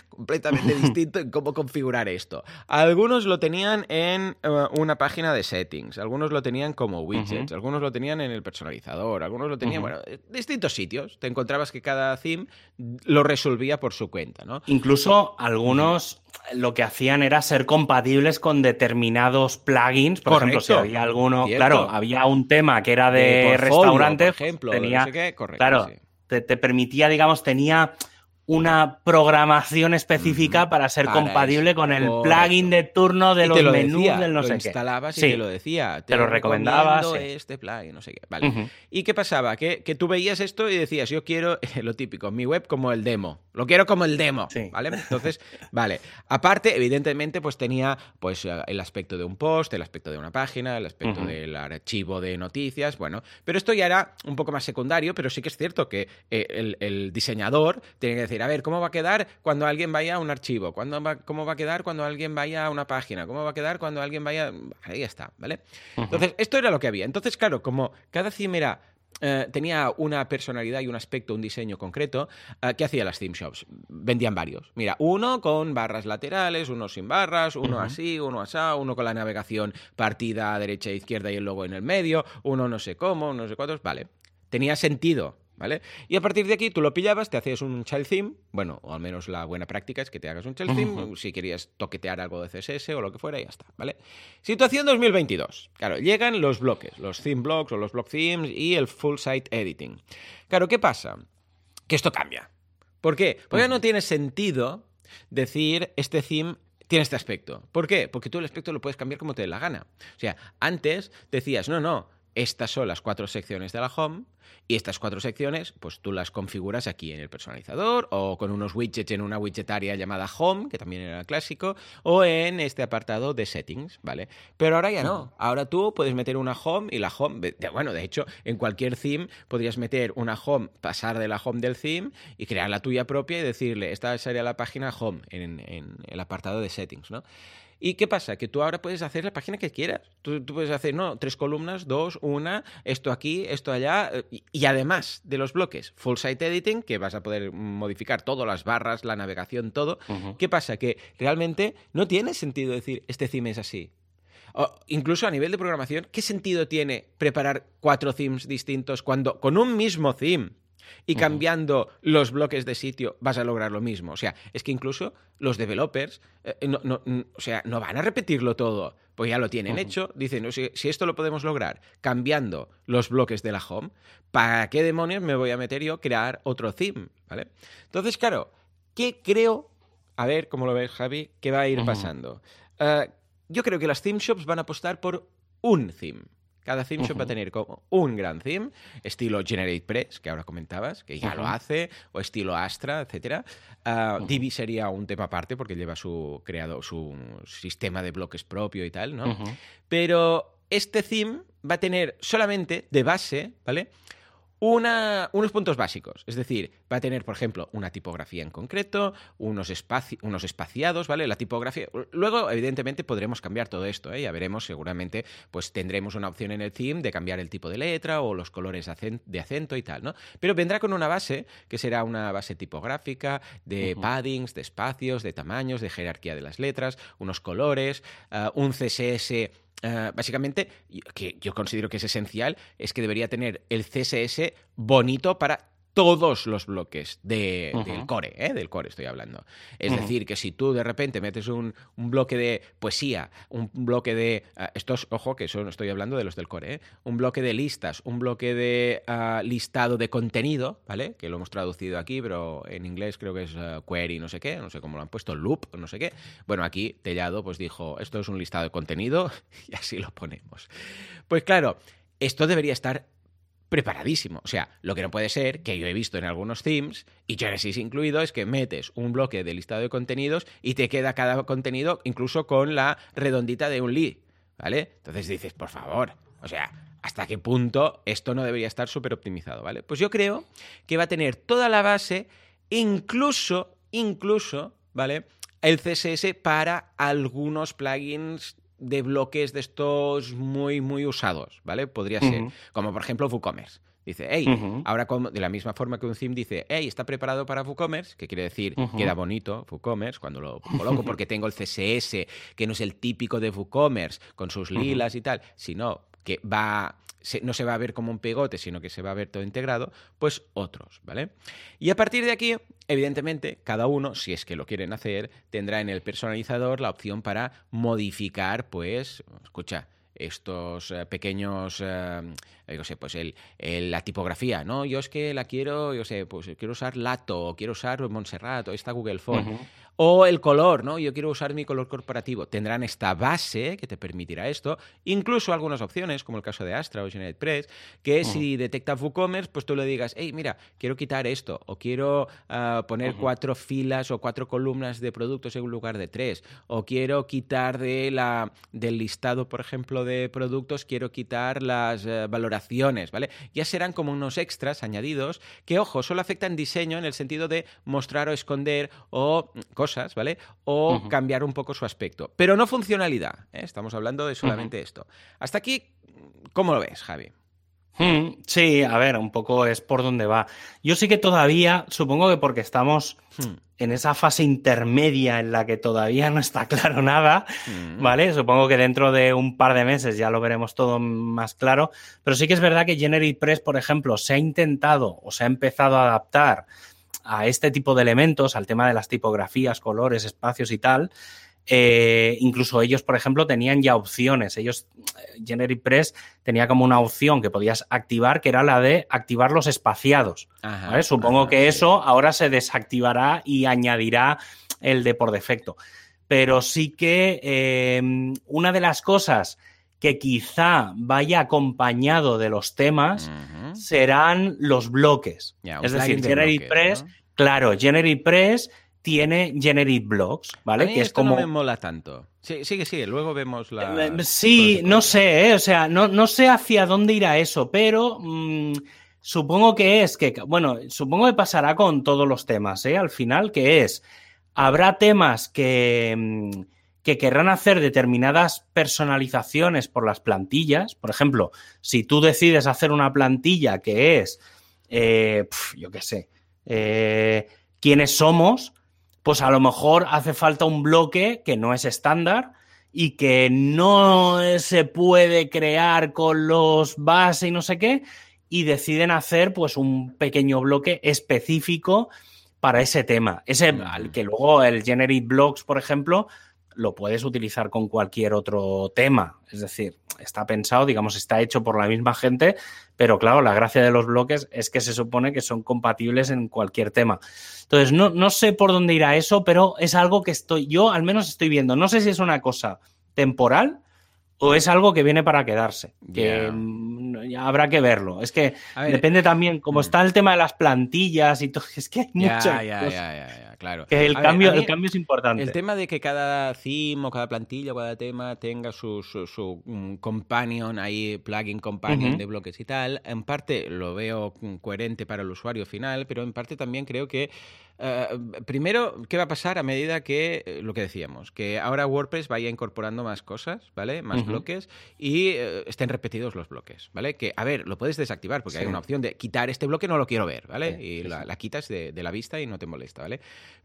Speaker 1: completamente distinto en cómo configurar esto. Algunos lo tenían en eh, una página de settings, algunos lo tenían como widgets, algunos lo tenían en el personalizador, algunos lo tenían, bueno, en distintos sitios. Te encontrabas que cada theme lo resolvía por su cuenta, ¿no?
Speaker 2: Incluso algunos lo que hacían era ser compatibles con determinados plugins. Por ejemplo, si había alguno, claro, había un tema que era de, restaurantes, por ejemplo, tenía, claro, te, permitía, digamos, tenía una programación específica para ser compatible con el plugin de turno de los menús del no sé
Speaker 1: qué. instalabas y te lo decía. Te, lo recomendabas. Este plugin, no sé qué. Vale. ¿Y qué pasaba? Que, que, tú veías esto y decías, yo quiero lo típico, mi web como el demo. Lo quiero como el demo. ¿Vale? Entonces, vale. Aparte, evidentemente, pues tenía pues el aspecto de un post, el aspecto de una página, el aspecto del archivo de noticias, bueno. Pero esto ya era un poco más secundario, pero sí que es cierto que eh, el, el diseñador tiene que decir, a ver, ¿cómo va a quedar cuando alguien vaya a un archivo? ¿Cómo va a quedar cuando alguien vaya a una página? ¿Cómo va a quedar cuando alguien vaya...? Ahí está, ¿vale? Entonces, esto era lo que había. Entonces, claro, como cada theme era eh, tenía una personalidad y un aspecto, un diseño concreto, eh, ¿qué hacía las theme shops? Vendían varios. Mira, uno con barras laterales, uno sin barras, uno así, uno así, uno con la navegación partida a derecha e izquierda y el logo en el medio, uno no sé cómo, no sé cuántos. Vale, tenía sentido ¿vale? Y a partir de aquí tú lo pillabas, te hacías un child theme, bueno, o al menos la buena práctica es que te hagas un child theme, si querías toquetear algo de CSS o lo que fuera, y ya está, ¿vale? Situación 2022. Claro, llegan los bloques, los theme blocks o los block themes y el full site editing. Claro, ¿qué pasa? Que esto cambia. ¿Por qué? Porque ya no tiene sentido decir este theme tiene este aspecto. ¿Por qué? Porque tú el aspecto lo puedes cambiar como te dé la gana. O sea, antes decías, no, no, estas son las cuatro secciones de la home y estas cuatro secciones, pues tú las configuras aquí en el personalizador o con unos widgets en una widgetaria llamada home, que también era clásico, o en este apartado de settings, ¿vale? Pero ahora ya no. Ahora tú puedes meter una home y la home, bueno, de hecho, en cualquier theme podrías meter una home, pasar de la home del theme y crear la tuya propia y decirle, esta sería la página home en, en el apartado de settings, ¿no? ¿Y qué pasa? Que tú ahora puedes hacer la página que quieras. Tú, puedes hacer, no, tres columnas, dos, una, esto aquí, esto allá. Eh, y, además de los bloques, full site editing, que vas a poder modificar todo, las barras, la navegación, todo. ¿Qué pasa? Que realmente no tiene sentido decir, este theme es así. O incluso a nivel de programación, ¿qué sentido tiene preparar cuatro themes distintos cuando con un mismo theme y cambiando los bloques de sitio vas a lograr lo mismo. O sea, es que incluso los developers eh, no, o sea, no van a repetirlo todo, pues ya lo tienen hecho. Dicen, si, si, esto lo podemos lograr cambiando los bloques de la home, ¿para qué demonios me voy a meter yo a crear otro theme? ¿Vale? Entonces, claro, ¿qué creo? A ver, ¿cómo lo ves, Javi? ¿Qué va a ir pasando? Eh, yo creo que las theme shops van a apostar por un theme. Cada theme shop va a tener como un gran theme, estilo GeneratePress, que ahora comentabas, que ya lo hace, o estilo Astra, etc. Uh, Divi sería un tema aparte porque lleva su creado su sistema de bloques propio y tal, ¿no? Pero este theme va a tener solamente de base, ¿vale? Unos puntos básicos. Es decir, va a tener, por ejemplo, una tipografía en concreto, unos, unos espaciados, ¿vale? La tipografía. Luego, evidentemente, podremos cambiar todo esto, ¿eh? Ya veremos, seguramente, pues tendremos una opción en el theme de cambiar el tipo de letra o los colores de acento y tal, ¿no? Pero vendrá con una base, que será una base tipográfica, de paddings, de espacios, de tamaños, de jerarquía de las letras, unos colores, ah, un CSS eh, básicamente, que yo considero que es esencial, es que debería tener el CSS bonito para todos los bloques del core, ¿eh? del core estoy hablando. Es decir, que si tú de repente metes un, bloque de poesía, un bloque de... Ah, estos, ojo, que eso estoy hablando de los del core, ¿eh? un bloque de listas, un bloque de ah, listado de contenido, ¿vale? Que lo hemos traducido aquí, pero en inglés creo que es ah, query, no sé qué, no sé cómo lo han puesto, loop, no sé qué. Bueno, aquí Tellado pues dijo, esto es un listado de contenido y así lo ponemos. Pues claro, esto debería estar preparadísimo. O sea, lo que no puede ser, que yo he visto en algunos themes, y Genesis incluido, es que metes un bloque de listado de contenidos y te queda cada contenido incluso con la redondita de un lead, ¿vale? Entonces dices, por favor, o sea, ¿hasta qué punto esto no debería estar súper optimizado, ¿vale? Pues yo creo que va a tener toda la base, incluso, incluso, ¿vale? El CSS para algunos plugins de bloques de estos muy, muy usados, ¿vale? Podría ser, como por ejemplo WooCommerce. Dice, hey, ahora de la misma forma que un theme dice, hey, está preparado para WooCommerce, que quiere decir, queda bonito WooCommerce cuando lo coloco porque tengo el CSS, que no es el típico de WooCommerce, con sus lilas y tal, sino que va no se va a ver como un pegote, sino que se va a ver todo integrado, pues otros, ¿vale? Y a partir de aquí, evidentemente, cada uno, si es que lo quieren hacer, tendrá en el personalizador la opción para modificar, pues, escucha, estos eh, pequeños, eh, yo sé, pues el, la tipografía, ¿no? Yo es que la quiero, yo sé, pues quiero usar Lato, o quiero usar Montserrat, o esta Google Font. O el color, ¿no? Yo quiero usar mi color corporativo. Tendrán esta base que te permitirá esto, incluso algunas opciones, como el caso de Astra o GeneratePress, que si detecta WooCommerce, pues tú le digas, hey, mira, quiero quitar esto, o quiero ah, poner cuatro filas o cuatro columnas de productos en lugar de tres, o quiero quitar de la, del listado, por ejemplo, de productos, quiero quitar las eh, valoraciones ilustraciones, ¿vale? Ya serán como unos extras añadidos que, ojo, solo afectan diseño en el sentido de mostrar o esconder o cosas, ¿vale? O cambiar un poco su aspecto. Pero no funcionalidad, ¿eh? estamos hablando de solamente esto. Hasta aquí, ¿cómo lo ves, Javi?
Speaker 2: Hmm, sí, a ver, un poco es por donde va. Yo sí que todavía, supongo que porque estamos hmm. En esa fase intermedia en la que todavía no está claro nada, hmm. ¿vale? Supongo que dentro de un par de meses ya lo veremos todo más claro, pero sí que es verdad que Generate Press, por ejemplo, se ha intentado o se ha empezado a adaptar a este tipo de elementos, al tema de las tipografías, colores, espacios y tal, eh, incluso ellos, por ejemplo, tenían ya opciones. Ellos, eh, Generic Press tenía como una opción que podías activar, que era la de activar los espaciados. Supongo que eso ahora se desactivará y añadirá el de por defecto. Pero sí que eh, una de las cosas que quizá vaya acompañado de los temas serán los bloques. es decir, Generic Press, claro, Generic Press tiene Generate Blocks, ¿vale?
Speaker 1: que es como. No me mola tanto. Sí, sigue, sigue, luego vemos la.
Speaker 2: Eh, sí, no sé, ¿eh? o sea, no, no, sé hacia dónde irá eso, pero mm, supongo que es que, bueno, supongo que pasará con todos los temas, ¿eh? Al final, que es, habrá temas que, mm, que querrán hacer determinadas personalizaciones por las plantillas. Por ejemplo, si tú decides hacer una plantilla que es, eh, yo qué sé, quiénes somos, pues a lo mejor hace falta un bloque que no es estándar y que no se puede crear con los base y no sé qué, y deciden hacer pues un pequeño bloque específico para ese tema. Ese, que luego el Generate Blocks, por ejemplo, lo puedes utilizar con cualquier otro tema. Es decir, está pensado, digamos, está hecho por la misma gente, pero claro, la gracia de los bloques es que se supone que son compatibles en cualquier tema. Entonces, no, no sé por dónde irá eso, pero es algo que estoy, yo al menos estoy viendo. No sé si es una cosa temporal o es algo que viene para quedarse. Que mm, habrá que verlo. Es que depende también, como mm. está el tema de las plantillas y todo, es que hay mucho
Speaker 1: claro.
Speaker 2: Que el, cambio, el cambio es importante.
Speaker 1: El tema de que cada theme o cada plantilla o cada tema tenga su, su, mm, companion ahí, plugin companion de bloques y tal, en parte lo veo coherente para el usuario final, pero en parte también creo que eh, primero, ¿qué va a pasar a medida que, eh, lo que decíamos, que ahora WordPress vaya incorporando más cosas, ¿vale? Más bloques y eh, estén repetidos los bloques, ¿vale? Que, a ver, lo puedes desactivar porque hay una opción de quitar este bloque, no lo quiero ver, ¿vale? y la, quitas de, la vista y no te molesta, ¿vale?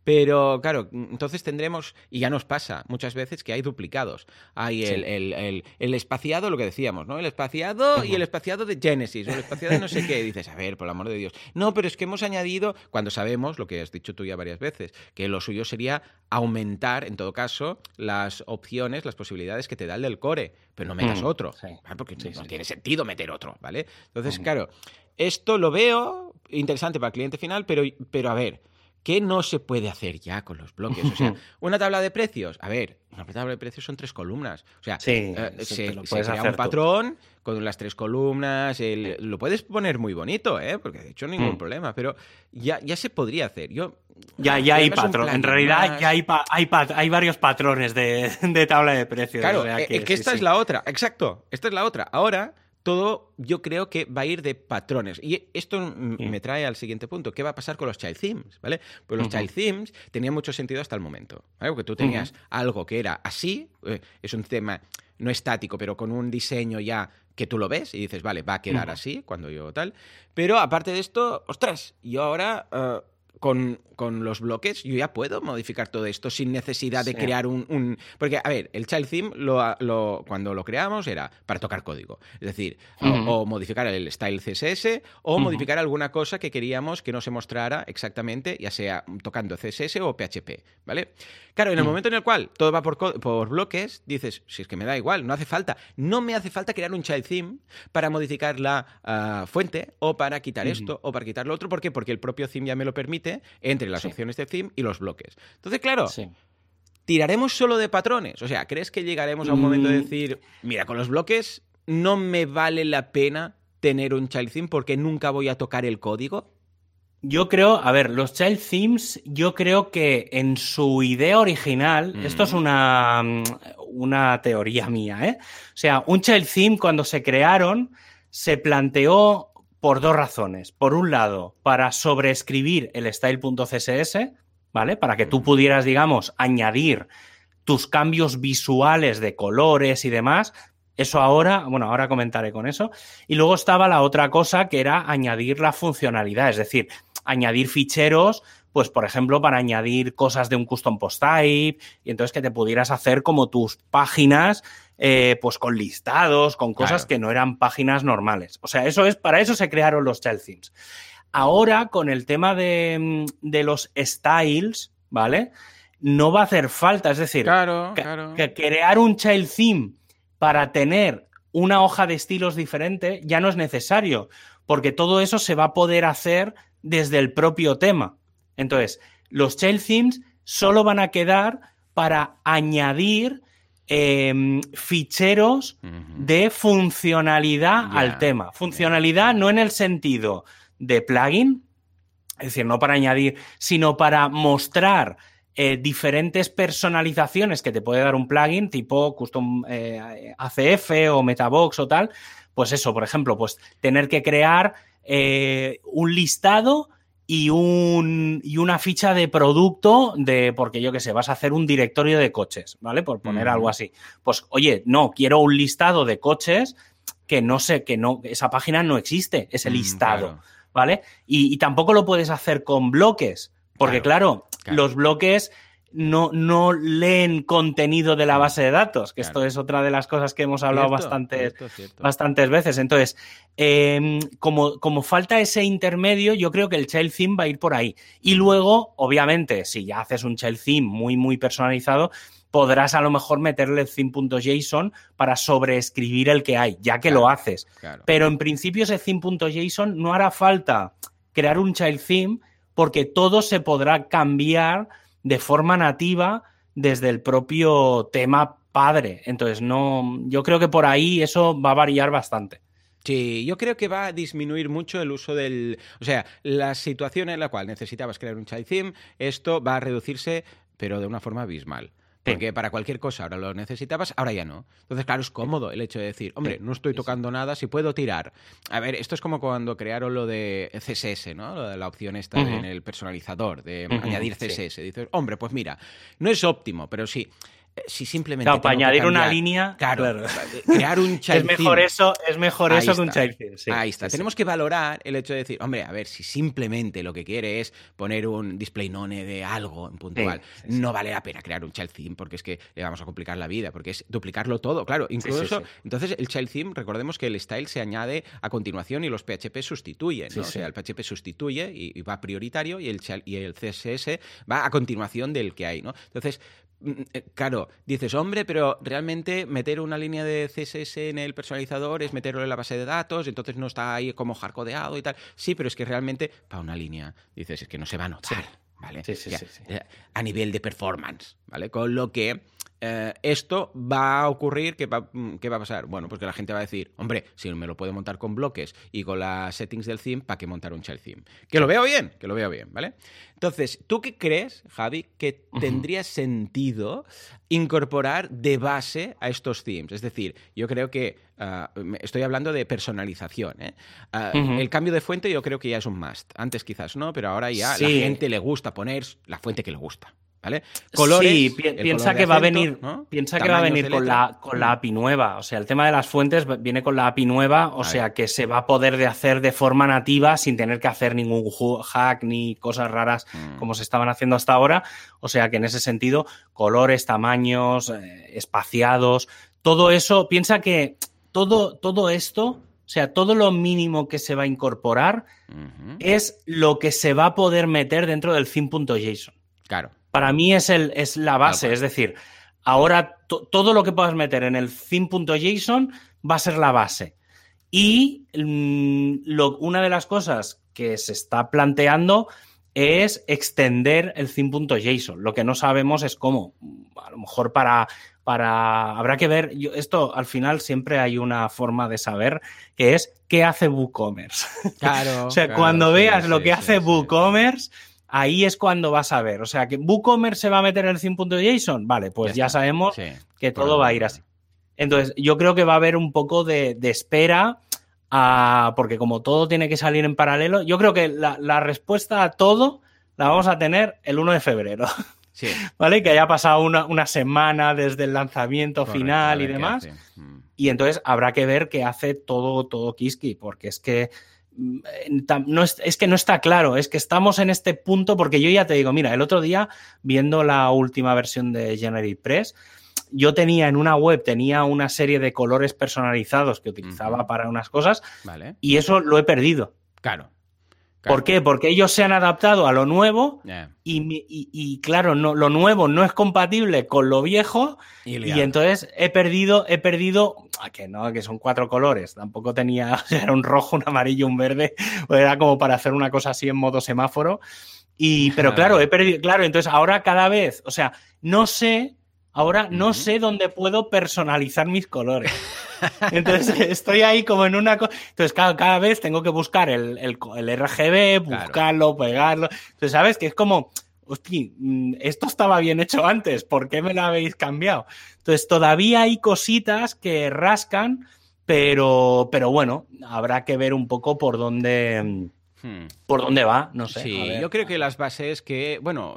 Speaker 1: Pero, claro, entonces tendremos, y ya nos pasa muchas veces que hay duplicados. Hay el, espaciado, lo que decíamos, ¿no? El espaciado y el espaciado de Genesis, o el espaciado de no sé qué. dices, a ver, por el amor de Dios. No, pero es que hemos añadido, cuando sabemos, lo que has dicho, tú ya varias veces, que lo suyo sería aumentar, en todo caso, las opciones, las posibilidades que te da el del core, pero no metas mm, otro, porque no tiene sentido meter otro, ¿vale? Entonces, claro, esto lo veo interesante para el cliente final, pero, pero a ver, ¿Qué no se puede hacer ya con los bloques? O sea, una tabla de precios. A ver, una tabla de precios son tres columnas. O sea, eh, se, crea un patrón con las tres columnas. lo puedes poner muy bonito, ¿eh? Porque de hecho ningún mm. problema. Pero ya, ya se podría hacer. Yo
Speaker 2: ya, ya hay patrón. En realidad ya hay, hay, hay, varios patrones de, tabla de precios.
Speaker 1: Claro, es que, esta es la otra. Exacto, esta es la otra. Ahora todo yo creo que va a ir de patrones. Y esto me trae al siguiente punto. ¿Qué va a pasar con los child themes? ¿Vale? Pues los child themes tenían mucho sentido hasta el momento. ¿vale? Porque tú tenías algo que era así, eh, es un tema no estático, pero con un diseño ya que tú lo ves y dices, vale, va a quedar así cuando yo tal. Pero aparte de esto, ostras, yo ahora... Eh, con, los bloques, yo ya puedo modificar todo esto sin necesidad de crear un, Porque, a ver, el child theme lo, cuando lo creamos era para tocar código. Es decir, o, modificar el style CSS o modificar alguna cosa que queríamos que no se mostrara exactamente, ya sea tocando CSS o PHP, ¿vale? Claro, en el momento en el cual todo va por, por bloques, dices, si es que me da igual, no hace falta. No me hace falta crear un child theme para modificar la ah, fuente o para quitar esto o para quitar lo otro. ¿Por qué? Porque el propio theme ya me lo permite entre las opciones de theme y los bloques. Entonces, claro, tiraremos solo de patrones. O sea, ¿crees que llegaremos a un momento de mm. decir, mira, con los bloques no me vale la pena tener un child theme porque nunca voy a tocar el código?
Speaker 2: Yo creo, a ver, los child themes, yo creo que en su idea original, esto es mm. una, una teoría mía, ¿eh? O sea, un child theme cuando se crearon se planteó por dos razones. Por un lado, para sobreescribir el style.css, ¿vale? Para que tú pudieras, digamos, añadir tus cambios visuales de colores y demás. Eso ahora, bueno, ahora comentaré con eso. Y luego estaba la otra cosa que era añadir la funcionalidad, es decir, añadir ficheros pues por ejemplo, para añadir cosas de un custom post type y entonces que te pudieras hacer como tus páginas, eh, pues con listados, con cosas que no eran páginas normales. O sea, eso es, para eso se crearon los child themes. Ahora, con el tema de, de los styles, ¿vale? No va a hacer falta, es decir, que crear un child theme para tener una hoja de estilos diferente ya no es necesario, porque todo eso se va a poder hacer desde el propio tema. Entonces, los child themes solo van a quedar para añadir em, ficheros de funcionalidad al tema. Funcionalidad no en el sentido de plugin, es decir, no para añadir, sino para mostrar eh, diferentes personalizaciones que te puede dar un plugin tipo custom eh, ACF o Metabox o tal. Pues eso, por ejemplo, pues tener que crear eh, un listado y, un, y una ficha de producto de, porque yo qué sé, vas a hacer un directorio de coches, ¿vale? Por poner algo así. Pues, oye, no, quiero un listado de coches que no sé, que no, esa página no existe, ese mm, listado, ¿vale? Y, tampoco lo puedes hacer con bloques, porque claro los bloques no, no leen contenido de la base de datos, que esto es otra de las cosas que hemos hablado bastantes, bastantes veces. Entonces, em, como, como, falta ese intermedio, yo creo que el child theme va a ir por ahí. Y luego, obviamente, si ya haces un child theme muy, muy personalizado, podrás a lo mejor meterle el theme.json para sobreescribir el que hay, ya que lo haces. Pero en principio ese theme.json no hará falta crear un child theme porque todo se podrá cambiar de forma nativa desde el propio tema padre. Entonces, no, yo creo que por ahí eso va a variar bastante.
Speaker 1: Sí, yo creo que va a disminuir mucho el uso del... O sea, la situación en la cual necesitabas crear un child theme, esto va a reducirse, pero de una forma abismal. Porque para cualquier cosa ahora lo necesitabas, ahora ya no. Entonces, claro, es cómodo el hecho de decir, hombre, no estoy tocando nada, si puedo tirar. A ver, esto es como cuando crearon lo de CSS, ¿no? La opción esta en el personalizador, de añadir CSS. Dices, hombre, pues mira, no es óptimo, pero sí si simplemente.
Speaker 2: para añadir una línea.
Speaker 1: Claro, crear un child
Speaker 2: Es mejor eso, es mejor eso que un child
Speaker 1: Ahí está. Tenemos que valorar el hecho de decir, hombre, a ver, si simplemente lo que quiere es poner un display none de algo en puntual, no vale la pena crear un child theme porque es que le vamos a complicar la vida, porque es duplicarlo todo, claro. Incluso, entonces el child theme, recordemos que el style se añade a continuación y los PHP sustituyen, ¿no? O sea, el PHP sustituye y, va prioritario y el, y el CSS va a continuación del que hay, ¿no? Entonces, claro, dices, hombre, pero realmente meter una línea de CSS en el personalizador es meterlo en la base de datos, entonces no está ahí como hardcodeado y tal. Sí, pero es que realmente para una línea, dices, es que no se va a notar, ¿vale? Sí, sí, sí, eh, a nivel de performance, ¿vale? Con lo que eh, esto va a ocurrir, mm, ¿qué va, a pasar? Bueno, pues que la gente va a decir, hombre, si me lo puedo montar con bloques y con las settings del theme, ¿para qué montar un child theme? Que lo veo bien, que lo veo bien, ¿vale? Entonces, ¿tú qué crees, Javi, que tendría sentido incorporar de base a estos themes? Es decir, yo creo que ah, estoy hablando de personalización. ¿eh? Ah, el cambio de fuente yo creo que ya es un must. Antes quizás no, pero ahora ya a la gente le gusta poner la fuente que le gusta. ¿Vale?
Speaker 2: Colores, sí, piensa que va a venir, piensa que va a venir con la, con la API nueva. O sea, el tema de las fuentes viene con la API nueva, o sea que se va a poder de hacer de forma nativa sin tener que hacer ningún hack ni cosas raras mm. como se estaban haciendo hasta ahora. O sea que en ese sentido, colores, tamaños, eh, espaciados, todo eso, piensa que todo, todo esto o sea, todo lo mínimo que se va a incorporar es lo que se va a poder meter dentro del theme.json.
Speaker 1: Claro
Speaker 2: para mí es, el, es la base. Es decir, ahora todo lo que puedas meter en el theme.json va a ser la base. Y mm, una de las cosas que se está planteando es extender el theme.json. Lo que no sabemos es cómo. A lo mejor para. para habrá que ver. esto al final siempre hay una forma de saber que es qué hace WooCommerce.
Speaker 1: Claro.
Speaker 2: o sea, cuando veas lo que hace WooCommerce ahí es cuando vas a ver. O sea, que WooCommerce se va a meter en el theme.json, vale, pues ya, sabemos que todo va a ir así. Entonces, yo creo que va a haber un poco de, espera porque como todo tiene que salir en paralelo, yo creo que la, respuesta a todo la vamos a tener el 1 de febrero. Sí. ¿Vale? Que haya pasado una, semana desde el lanzamiento final y demás. Mm. Y entonces habrá que ver qué hace todo, todo Kiski, porque es que no es, es, que no está claro, es que estamos en este punto, porque yo ya te digo, mira, el otro día, viendo la última versión de Generate Press, yo tenía en una web, tenía una serie de colores personalizados que utilizaba para unas cosas y eso lo he perdido.
Speaker 1: Claro.
Speaker 2: ¿Por qué? Porque ellos se han adaptado a lo nuevo y, claro, no, lo nuevo no es compatible con lo viejo y, entonces he perdido, he perdido, ah, que no, que son cuatro colores, tampoco tenía, era un rojo, un amarillo, un verde, era como para hacer una cosa así en modo semáforo. Y, pero claro, he perdido, claro, entonces ahora cada vez, o sea, no sé Ahora no sé dónde puedo personalizar mis colores. Entonces estoy ahí como en una cosa. Entonces, cada, vez tengo que buscar el, RGB, buscarlo, pegarlo. Entonces, ¿sabes? Que es como, hostia, mm, esto estaba bien hecho antes, ¿por qué me lo habéis cambiado? Entonces, todavía hay cositas que rascan, pero, pero bueno, habrá que ver un poco por dónde mm, Hmm. ¿Por dónde va? No sé.
Speaker 1: Sí, yo creo que las bases que, bueno,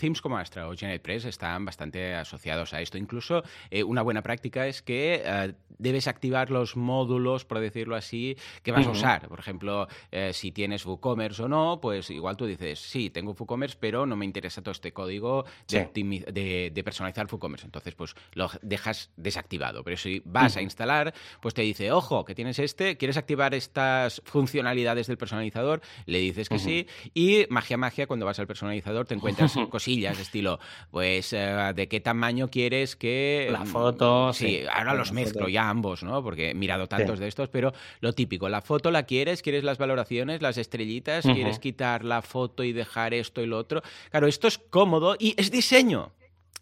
Speaker 1: themes como Astra o GeneratePress están bastante asociados a esto. Incluso eh, una buena práctica es que eh, debes activar los módulos, por decirlo así, que vas a usar. Por ejemplo, eh, si tienes WooCommerce o no, pues igual tú dices, sí, tengo WooCommerce, pero no me interesa todo este código de, personalizar WooCommerce. Entonces, pues lo dejas desactivado. Pero si vas a instalar, pues te dice, ojo, que tienes este, quieres activar estas funcionalidades del personalizador, le dices que sí, y magia, magia, cuando vas al personalizador te encuentras cosillas de estilo, pues, eh, ¿de qué tamaño quieres que...
Speaker 2: La foto.
Speaker 1: Sí, ahora los mezclo ya ambos, ¿no? Porque he mirado tantos de estos, pero lo típico, la foto la quieres, quieres las valoraciones, las estrellitas, quieres quitar la foto y dejar esto y lo otro. Claro, esto es cómodo y es diseño.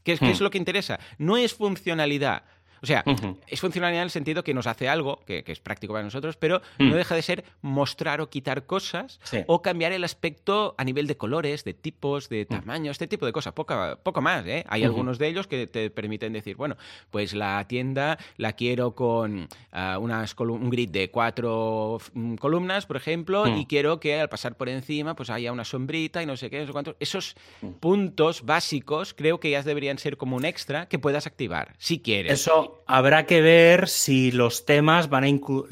Speaker 1: que es, es hmm. lo que interesa? No es funcionalidad. O sea, es funcionalidad en el sentido que nos hace algo, que, es práctico para nosotros, pero no mm. deja de ser mostrar o quitar cosas o cambiar el aspecto a nivel de colores, de tipos, de mm. tamaño, este tipo de cosas. Poco, poco más, ¿eh? Hay algunos de ellos que te permiten decir, bueno, pues la tienda la quiero con uh, unas un grid de cuatro mm, columnas, por ejemplo, y quiero que al pasar por encima pues haya una sombrita y no sé qué, no sé cuántos. Esos puntos básicos creo que ya deberían ser como un extra que puedas activar, si quieres.
Speaker 2: Eso, habrá que ver si los temas van a,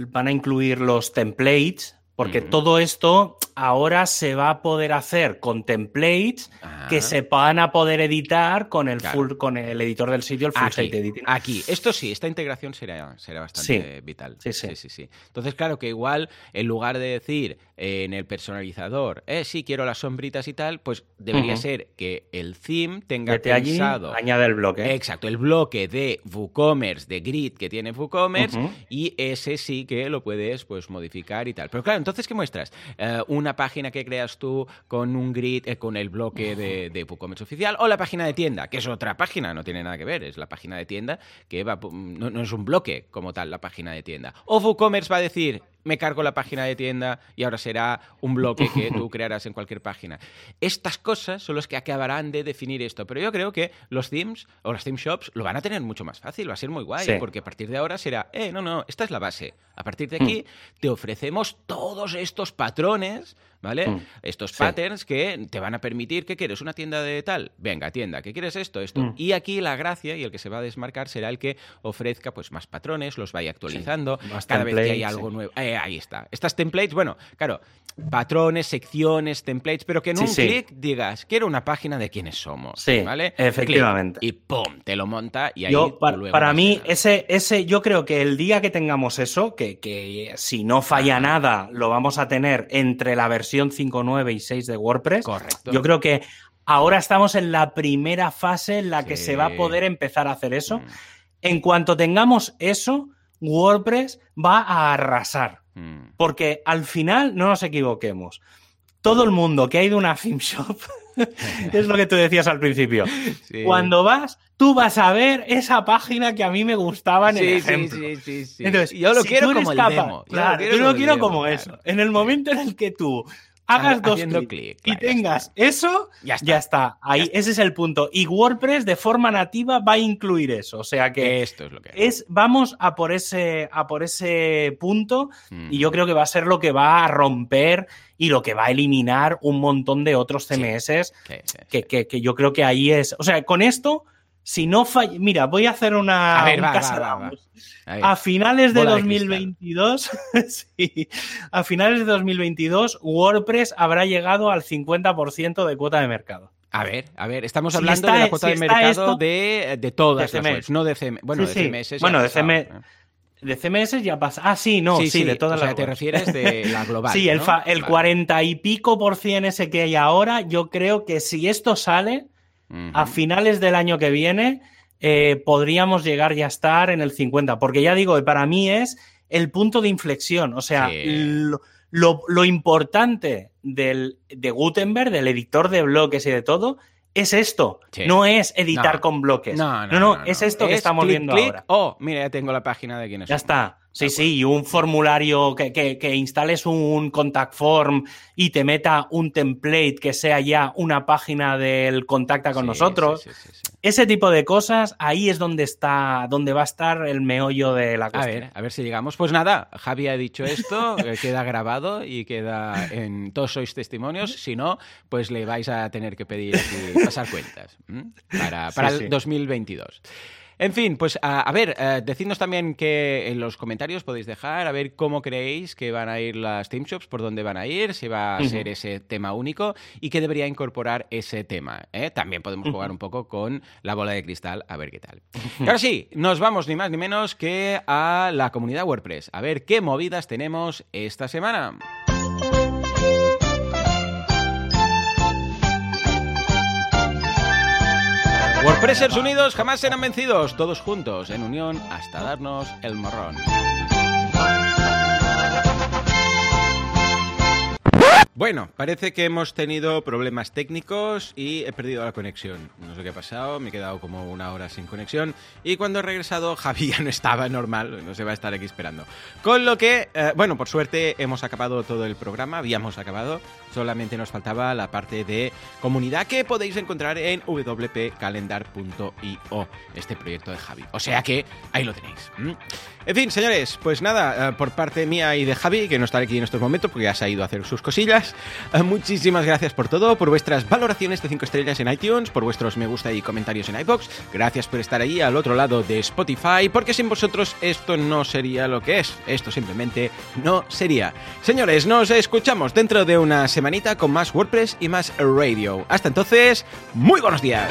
Speaker 2: van a incluir los templates, porque todo esto ahora se va a poder hacer con templates que se van a poder editar con el full, con el editor del sitio, el full
Speaker 1: aquí,
Speaker 2: site editing.
Speaker 1: Aquí, esto sí, esta integración será, será bastante vital.
Speaker 2: Sí sí. sí
Speaker 1: sí. Entonces, claro que igual, en lugar de decir en el personalizador, eh, sí, quiero las sombritas y tal, pues debería ser que el theme tenga pensado.
Speaker 2: añade el bloque.
Speaker 1: Exacto, el bloque de WooCommerce, de grid que tiene WooCommerce, y ese sí que lo puedes pues modificar y tal. Pero claro, entonces, ¿qué muestras? Eh, una página que creas tú con un grid, eh, con el bloque de, de, WooCommerce oficial, o la página de tienda, que es otra página, no tiene nada que ver, es la página de tienda que va, no, no es un bloque como tal la página de tienda. O WooCommerce va a decir, me cargo la página de tienda y ahora será un bloque que tú crearás en cualquier página. Estas cosas son las que acabarán de definir esto, pero yo creo que los themes o las theme shops lo van a tener mucho más fácil, va a ser muy guay, porque a partir de ahora será, eh, no, no, esta es la base. A partir de aquí mm. te ofrecemos todos estos patrones ¿vale? Mm. Estos patterns que te van a permitir, ¿qué quieres? ¿Una tienda de tal? Venga, tienda, ¿qué quieres esto? Esto. Mm. Y aquí la gracia y el que se va a desmarcar será el que ofrezca pues más patrones, los vaya actualizando, cada vez que hay algo nuevo. Eh, ahí está. Estas templates, bueno, claro, patrones, secciones, templates, pero que en un clic digas, quiero una página de quiénes somos, ¿vale?
Speaker 2: Efectivamente.
Speaker 1: y pum, te lo monta y ahí
Speaker 2: yo, para, mí ese ese yo creo que el día que tengamos eso, que, que si no falla nada lo vamos a tener entre la versión versión 5.9 y 6 de WordPress.
Speaker 1: Correcto.
Speaker 2: Yo creo que ahora estamos en la primera fase en la que se va a poder empezar a hacer eso. Mm. En cuanto tengamos eso, WordPress va a arrasar. Mm. Porque al final, no nos equivoquemos, todo el mundo que ha ido a una theme shop, es lo que tú decías al principio. Cuando vas, tú vas a ver esa página que a mí me gustaba en el ejemplo.
Speaker 1: Sí, sí, Entonces, yo lo quiero como el demo.
Speaker 2: Claro, yo lo quiero como eso. En el momento en el que tú hagas dos clics y tengas eso, ya está. Ahí, ese es el punto. Y WordPress de forma nativa va a incluir eso. O sea que
Speaker 1: esto es lo que
Speaker 2: es. Vamos a por ese, a por ese punto y yo creo que va a ser lo que va a romper y lo que va a eliminar un montón de otros CMS que, que, yo creo que ahí es. O sea, con esto si no falla. Mira, voy a hacer una. A, finales de 2022, sí, a finales de 2022, WordPress habrá llegado al 50% de cuota de mercado.
Speaker 1: A ver, a ver, estamos hablando de la cuota de mercado de, de, todas las webs, no de CMS. Bueno, de CMS.
Speaker 2: Bueno, de CMS. De CMS ya pasa. Ah, sí, no, sí, de todas o sea,
Speaker 1: te refieres de la global.
Speaker 2: sí, el, el 40 y pico por cien ese que hay ahora, yo creo que si esto sale, a finales del año que viene eh, podríamos llegar ya a estar en el 50, porque ya digo, para mí es el punto de inflexión, o sea, lo, importante del, de Gutenberg, del editor de bloques y de todo, es esto, no es editar con bloques. No, no, es esto que estamos viendo ahora.
Speaker 1: Oh, mira, ya tengo la página de quién es.
Speaker 2: Ya está. Sí, sí, y un formulario que, que, instales un contact form y te meta un template que sea ya una página del contacta con nosotros. Ese tipo de cosas, ahí es donde está, donde va a estar el meollo de la cuestión.
Speaker 1: A ver, a ver si llegamos. Pues nada, Javi ha dicho esto, eh, queda grabado y queda en todos sois testimonios. Si no, pues le vais a tener que pedir pasar cuentas para, para el 2022. En fin, pues a, ver, eh, decidnos también que en los comentarios podéis dejar, a ver cómo creéis que van a ir las Team Shops, por dónde van a ir, si va a ser ese tema único y qué debería incorporar ese tema. ¿eh? También podemos jugar un poco con la bola de cristal, a ver qué tal. ahora sí, nos vamos ni más ni menos que a la comunidad WordPress, a ver qué movidas tenemos esta semana. WordPressers unidos jamás serán vencidos, todos juntos, en unión, hasta darnos el morrón. Bueno, parece que hemos tenido problemas técnicos y he perdido la conexión. No sé qué ha pasado, me he quedado como una hora sin conexión y cuando he regresado Javi ya no estaba normal, no se va a estar aquí esperando. Con lo que, eh, bueno, por suerte hemos acabado todo el programa, habíamos acabado, solamente nos faltaba la parte de comunidad que podéis encontrar en wpcalendar.io, este proyecto de Javi. O sea que ahí lo tenéis. En fin, señores, pues nada, eh, por parte mía y de Javi, que no está aquí en estos momentos porque ya se ha ido a hacer sus cosillas, eh, muchísimas gracias por todo, por vuestras valoraciones de 5 estrellas en iTunes, por vuestros me gusta y comentarios en iBox, gracias por estar ahí al otro lado de Spotify, porque sin vosotros esto no sería lo que es, esto simplemente no sería. Señores, nos escuchamos dentro de una semanita con más WordPress y más radio. Hasta entonces, muy buenos días.